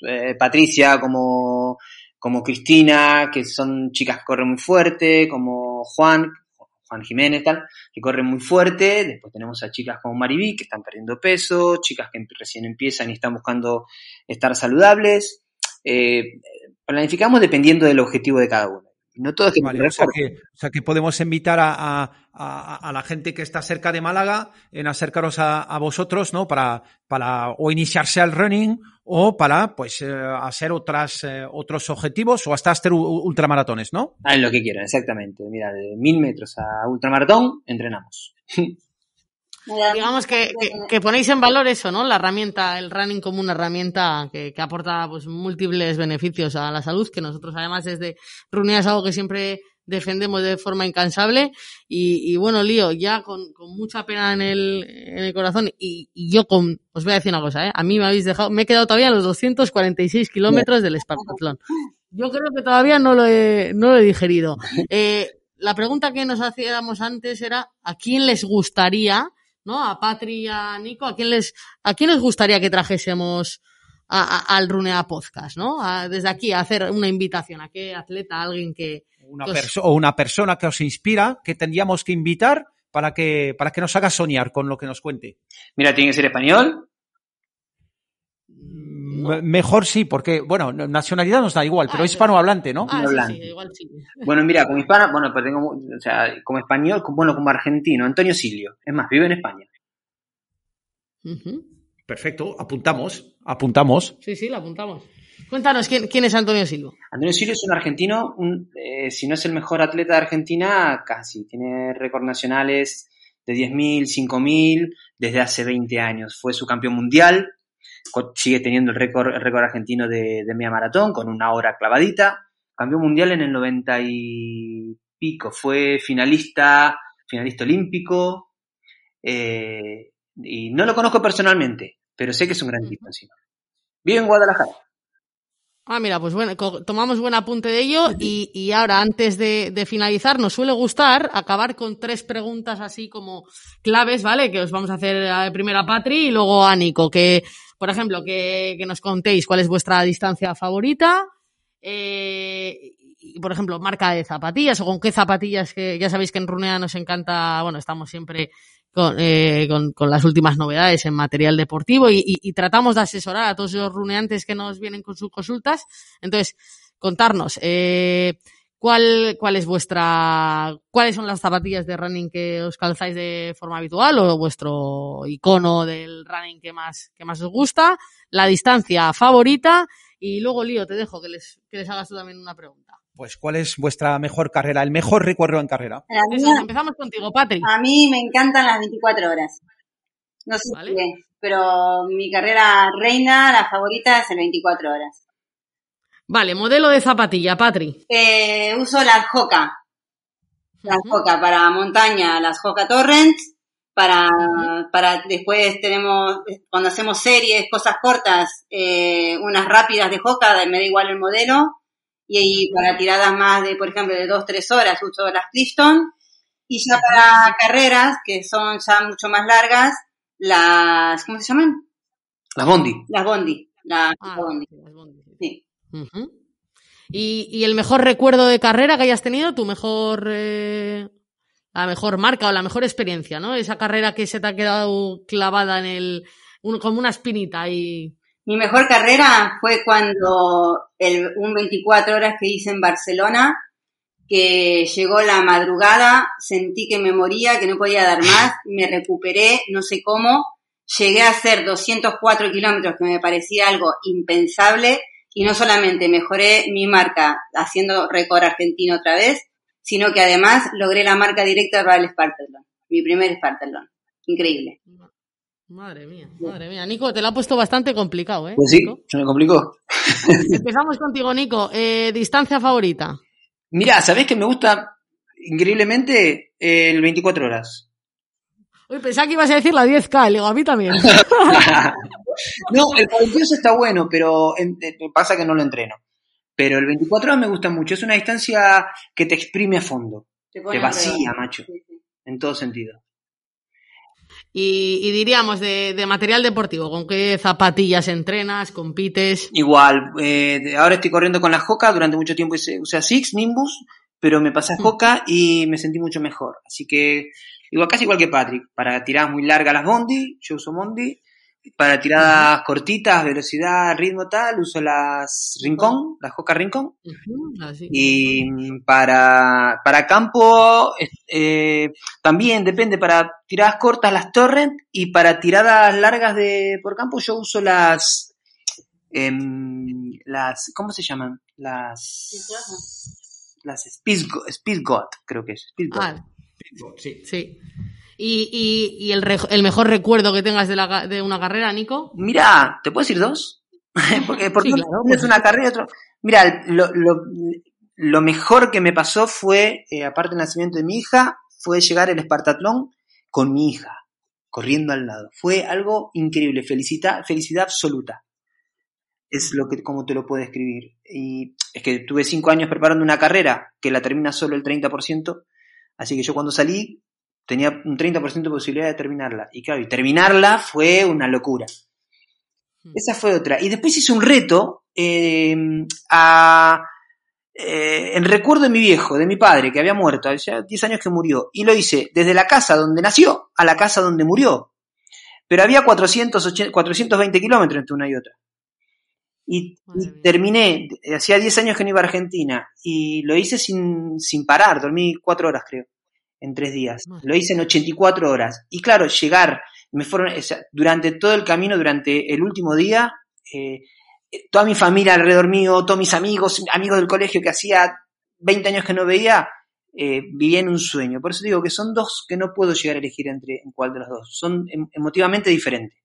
S6: eh, Patricia, como, como Cristina, que son chicas que corren muy fuerte, como Juan, Juan Jiménez, tal, que corren muy fuerte. Después tenemos a chicas como Mariví, que están perdiendo peso, chicas que recién empiezan y están buscando estar saludables. Eh, planificamos dependiendo del objetivo de cada uno. No todo es que
S4: vale, o, sea que, o sea que podemos invitar a, a, a, a, la gente que está cerca de Málaga en acercaros a, a vosotros, ¿no? Para, para o iniciarse al running o para, pues, eh, hacer otras, eh, otros objetivos o hasta hacer ultramaratones, ¿no?
S6: Ah, lo que quieran, exactamente. Mira, de mil metros a ultramaratón, entrenamos.
S3: Digamos que, que, que, ponéis en valor eso, ¿no? La herramienta, el running como una herramienta que, que, aporta pues múltiples beneficios a la salud, que nosotros además desde Runea es algo que siempre defendemos de forma incansable. Y, y bueno, Lío, ya con, con, mucha pena en el, en el corazón, y, y, yo con, os voy a decir una cosa, ¿eh? A mí me habéis dejado, me he quedado todavía a los 246 kilómetros del Espartatlón. Yo creo que todavía no lo he, no lo he digerido. Eh, la pregunta que nos hacíamos antes era, ¿a quién les gustaría ¿no? A Patri y a Nico, ¿a quién les, a quién les gustaría que trajésemos a, a, al Runea Podcast, ¿no? A, desde aquí a hacer una invitación a qué atleta, a alguien que...
S4: Una que os... o una persona que os inspira, que tendríamos que invitar para que, para que nos haga soñar con lo que nos cuente.
S6: Mira, tiene que ser español.
S4: No. Mejor sí, porque, bueno, nacionalidad nos da igual, pero ah, hispanohablante, ¿no?
S3: Ah, sí, sí, igual sí.
S6: Bueno, mira, como hispano, bueno, pero tengo, o sea, como español, bueno, como argentino, Antonio Silio. Es más, vive en España.
S3: Uh -huh.
S4: Perfecto, apuntamos, apuntamos.
S3: Sí, sí, lo apuntamos. Cuéntanos, ¿quién, quién es Antonio Silva?
S6: Antonio Silva es un argentino, un, eh, si no es el mejor atleta de Argentina, casi. Tiene récords nacionales de 10.000, 5.000 desde hace 20 años. Fue su campeón mundial, sigue teniendo el récord, el récord argentino de, de media maratón con una hora clavadita. Campeón mundial en el 90 y pico. Fue finalista, finalista olímpico. Eh, y no lo conozco personalmente, pero sé que es un gran tipo encima. Vive en Guadalajara.
S3: Ah, mira, pues bueno, tomamos buen apunte de ello y, y ahora, antes de, de, finalizar, nos suele gustar acabar con tres preguntas así como claves, ¿vale? Que os vamos a hacer primero a Patri y luego a Nico, que, por ejemplo, que, que nos contéis cuál es vuestra distancia favorita, eh, y, por ejemplo, marca de zapatillas o con qué zapatillas, que ya sabéis que en Runea nos encanta, bueno, estamos siempre con, eh, con, con, las últimas novedades en material deportivo y, y, y, tratamos de asesorar a todos los runeantes que nos vienen con sus consultas. Entonces, contarnos, eh, ¿cuál, cuál es vuestra, cuáles son las zapatillas de running que os calzáis de forma habitual o vuestro icono del running que más, que más os gusta, la distancia favorita y luego, Lío, te dejo que les, que les hagas tú también una pregunta
S4: pues ¿cuál es vuestra mejor carrera, el mejor recuerdo en carrera?
S3: Eso, empezamos contigo, Patri.
S5: A mí me encantan las 24 horas. No sé ¿Vale? bien, pero mi carrera reina, la favorita es el 24 horas.
S3: Vale, modelo de zapatilla, Patri.
S5: Eh, uso las Joca. Las uh -huh. Joca para montaña, las Joca Torrent. Para, uh -huh. para después tenemos, cuando hacemos series, cosas cortas, eh, unas rápidas de Joca, me da igual el modelo y ahí para tiradas más de, por ejemplo, de dos, tres horas uso las Clifton y ya para carreras, que son ya mucho más largas, las, ¿cómo se llaman?
S6: Las Bondi.
S5: Las Bondi. Las
S3: ah,
S5: Bondi.
S3: Las bondi.
S5: Sí.
S3: Uh -huh. ¿Y, ¿Y, el mejor recuerdo de carrera que hayas tenido? ¿Tu mejor, eh, la mejor marca o la mejor experiencia, ¿no? Esa carrera que se te ha quedado clavada en el, un- como una espinita y
S5: Mi mejor carrera fue cuando el, un 24 horas que hice en Barcelona, que llegó la madrugada, sentí que me moría, que no podía dar más, me recuperé, no sé cómo, llegué a hacer 204 kilómetros, que me parecía algo impensable, y no solamente mejoré mi marca haciendo récord argentino otra vez, sino que además logré la marca directa para el Spartathlon, mi primer Spartathlon. Increíble.
S3: Madre mía, madre mía. Nico, te lo ha puesto bastante complicado, ¿eh?
S6: Pues sí,
S3: Nico?
S6: se me complicó.
S3: Empezamos contigo, Nico. Eh, ¿Distancia favorita?
S6: Mira, ¿sabés que me gusta increíblemente el 24 horas?
S3: Uy, pensaba que ibas a decir la 10K, le digo, a mí también.
S6: No, el 42 está bueno, pero en- eh, pasa que no lo entreno. Pero el 24 horas me gusta mucho. Es una distancia que te exprime a fondo.
S5: Te
S6: vacía, macho. En todo sentido.
S3: Y, y diríamos de, de material deportivo, ¿con qué zapatillas entrenas, compites?
S6: Igual, eh, ahora estoy corriendo con la Hoka. Durante mucho tiempo hice, usé Six, Nimbus, pero me pasé a Hoka y me sentí mucho mejor. Así que, igual, casi igual que Patrick. Para tiradas muy largas las Bondi, yo uso Bondi. Para tiradas cortitas, velocidad, ritmo tal, uso las Rincón, las Hoka Rincón. Y para, para campo eh, eh, también depende, para tiradas cortas las Torrent y para tiradas largas de por campo yo uso las em, las ¿cómo se llaman? Las las Speed, Speed God, creo que es. Speed God.
S3: Ah, sí. ¿Y, y, y el, re- el mejor recuerdo que tengas de, la, de una carrera, Nico?
S6: Mira, ¿te puedo decir dos? porque porque
S3: Sí,
S6: uno
S3: claro,
S6: es
S3: pues.
S6: una carrera y otro. Mira, lo, lo, lo mejor que me pasó fue, eh, aparte del nacimiento de mi hija, fue llegar el Espartatlón con mi hija, corriendo al lado. Fue algo increíble, felicidad, felicidad absoluta. Es lo que, como te lo puedo describir. Y es que tuve cinco años preparando una carrera que la termina solo el 30%, así que yo cuando salí tenía un 30% de posibilidad de terminarla. Y claro, y terminarla fue una locura. Esa fue otra. Y después hice un reto eh, a, eh, en recuerdo de mi viejo, de mi padre, que había muerto, hace 10 años que murió. Y lo hice desde la casa donde nació a la casa donde murió. Pero había 480 420 kilómetros entre una y otra. Y, terminé, hacía 10 años que no iba a Argentina, y lo hice sin, sin parar, dormí 4 horas creo, en 3 días. Lo hice en 84 horas. Y claro, llegar, me fueron, o sea, durante todo el camino, durante el último día, eh, toda mi familia alrededor mío, todos mis amigos, amigos del colegio que hacía 20 años que no veía, eh, vivía en un sueño. Por eso digo que son dos que no puedo llegar a elegir entre en cuál de los dos. Son em- emotivamente diferentes.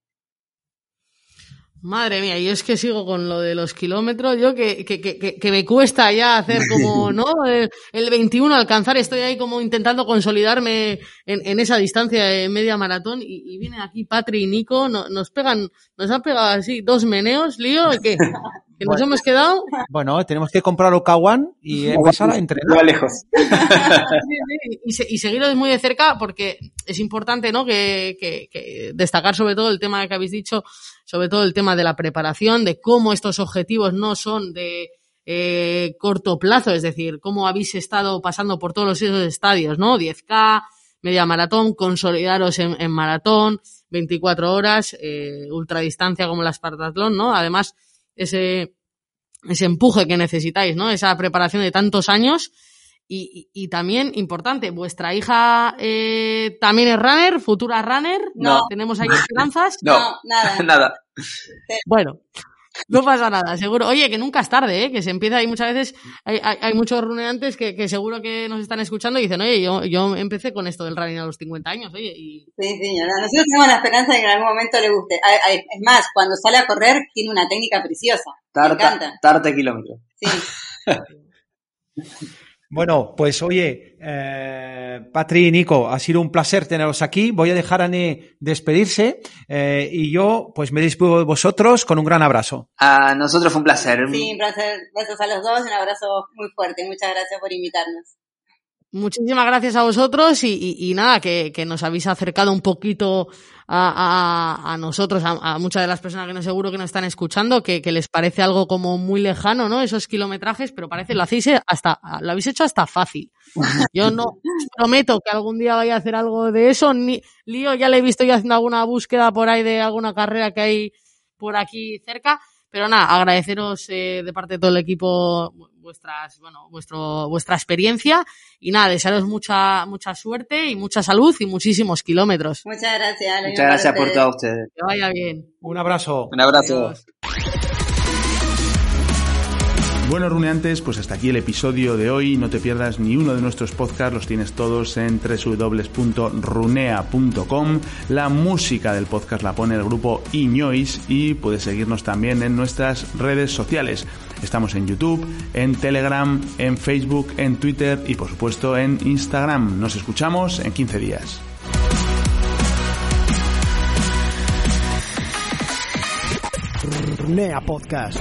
S3: Madre mía, yo es que sigo con lo de los kilómetros, yo que, que, que, que- que me cuesta ya hacer como, ¿no? El, el 21 alcanzar, estoy ahí como intentando consolidarme en, en esa distancia de media maratón y, y vienen aquí Patri y Nico, no- nos pegan, nos han pegado así dos meneos, lío, ¿y nos hemos quedado
S4: Bueno, tenemos que comprar Okawan y empezar a entrenar.
S6: lejos.
S3: y, se- y seguiros muy de cerca porque es importante ¿no? que, que- que destacar sobre todo el tema que habéis dicho, sobre todo el tema de la preparación, de cómo estos objetivos no son de eh, corto plazo, es decir, cómo habéis estado pasando por todos esos estadios, ¿no? 10K, media maratón, consolidaros en, en maratón, 24 horas, eh, ultradistancia como la Spartatlón, ¿no? Además, ese, ese empuje que necesitáis, ¿no? Esa preparación de tantos años. Y, y- y también, importante, vuestra hija eh, también es runner, futura runner.
S5: No.
S3: Tenemos ahí esperanzas.
S5: No, nada.
S6: nada.
S3: Bueno, no pasa nada, seguro. Oye, que nunca es tarde, ¿eh? que se empieza ahí muchas veces. Hay, hay, hay muchos runeantes que, que seguro que nos están escuchando y dicen, oye, yo, yo empecé con esto del running a los 50 años, oye, y
S5: Sí, sí, nosotros tenemos la esperanza de que en algún momento le guste. A- a- Es más, cuando sale a correr tiene una técnica preciosa. Me
S6: Tarta,
S5: encanta.
S6: tarta de kilómetros.
S5: Sí.
S4: Bueno, pues oye, eh, Patri y Nico, ha sido un placer teneros aquí. Voy a dejar a Ne despedirse eh, y yo pues me despido de vosotros con un gran abrazo.
S6: A nosotros fue un placer.
S5: Sí, un placer. Besos a los dos, un abrazo muy fuerte. Muchas gracias por invitarnos.
S3: Muchísimas gracias a vosotros y, nada, que, nos habéis acercado un poquito a, a, nosotros, a, muchas de las personas que no seguro que nos están escuchando, que, les parece algo como muy lejano, ¿no? Esos kilometrajes, pero parece, lo hacéis hasta, lo habéis hecho hasta fácil. Yo no prometo que algún día vaya a hacer algo de eso, ni, lío, ya le he visto yo haciendo alguna búsqueda por ahí de alguna carrera que hay por aquí cerca, pero nada, agradeceros eh, de parte de todo el equipo vuestras, bueno, vuestro, vuestra experiencia y nada, desearos mucha, mucha suerte y mucha salud y muchísimos kilómetros.
S5: Muchas gracias.
S6: Muchas gracias por todo a ustedes.
S3: Que vaya bien.
S4: Un abrazo.
S6: Un abrazo. Adiós.
S7: Bueno, runeantes, pues hasta aquí el episodio de hoy. No te pierdas ni uno de nuestros podcasts, los tienes todos en www.runea.com. La música del podcast la pone el grupo Iñois y puedes seguirnos también en nuestras redes sociales. Estamos en YouTube, en Telegram, en Facebook, en Twitter y por supuesto en Instagram. Nos escuchamos en 15 días.
S1: Runea Podcast.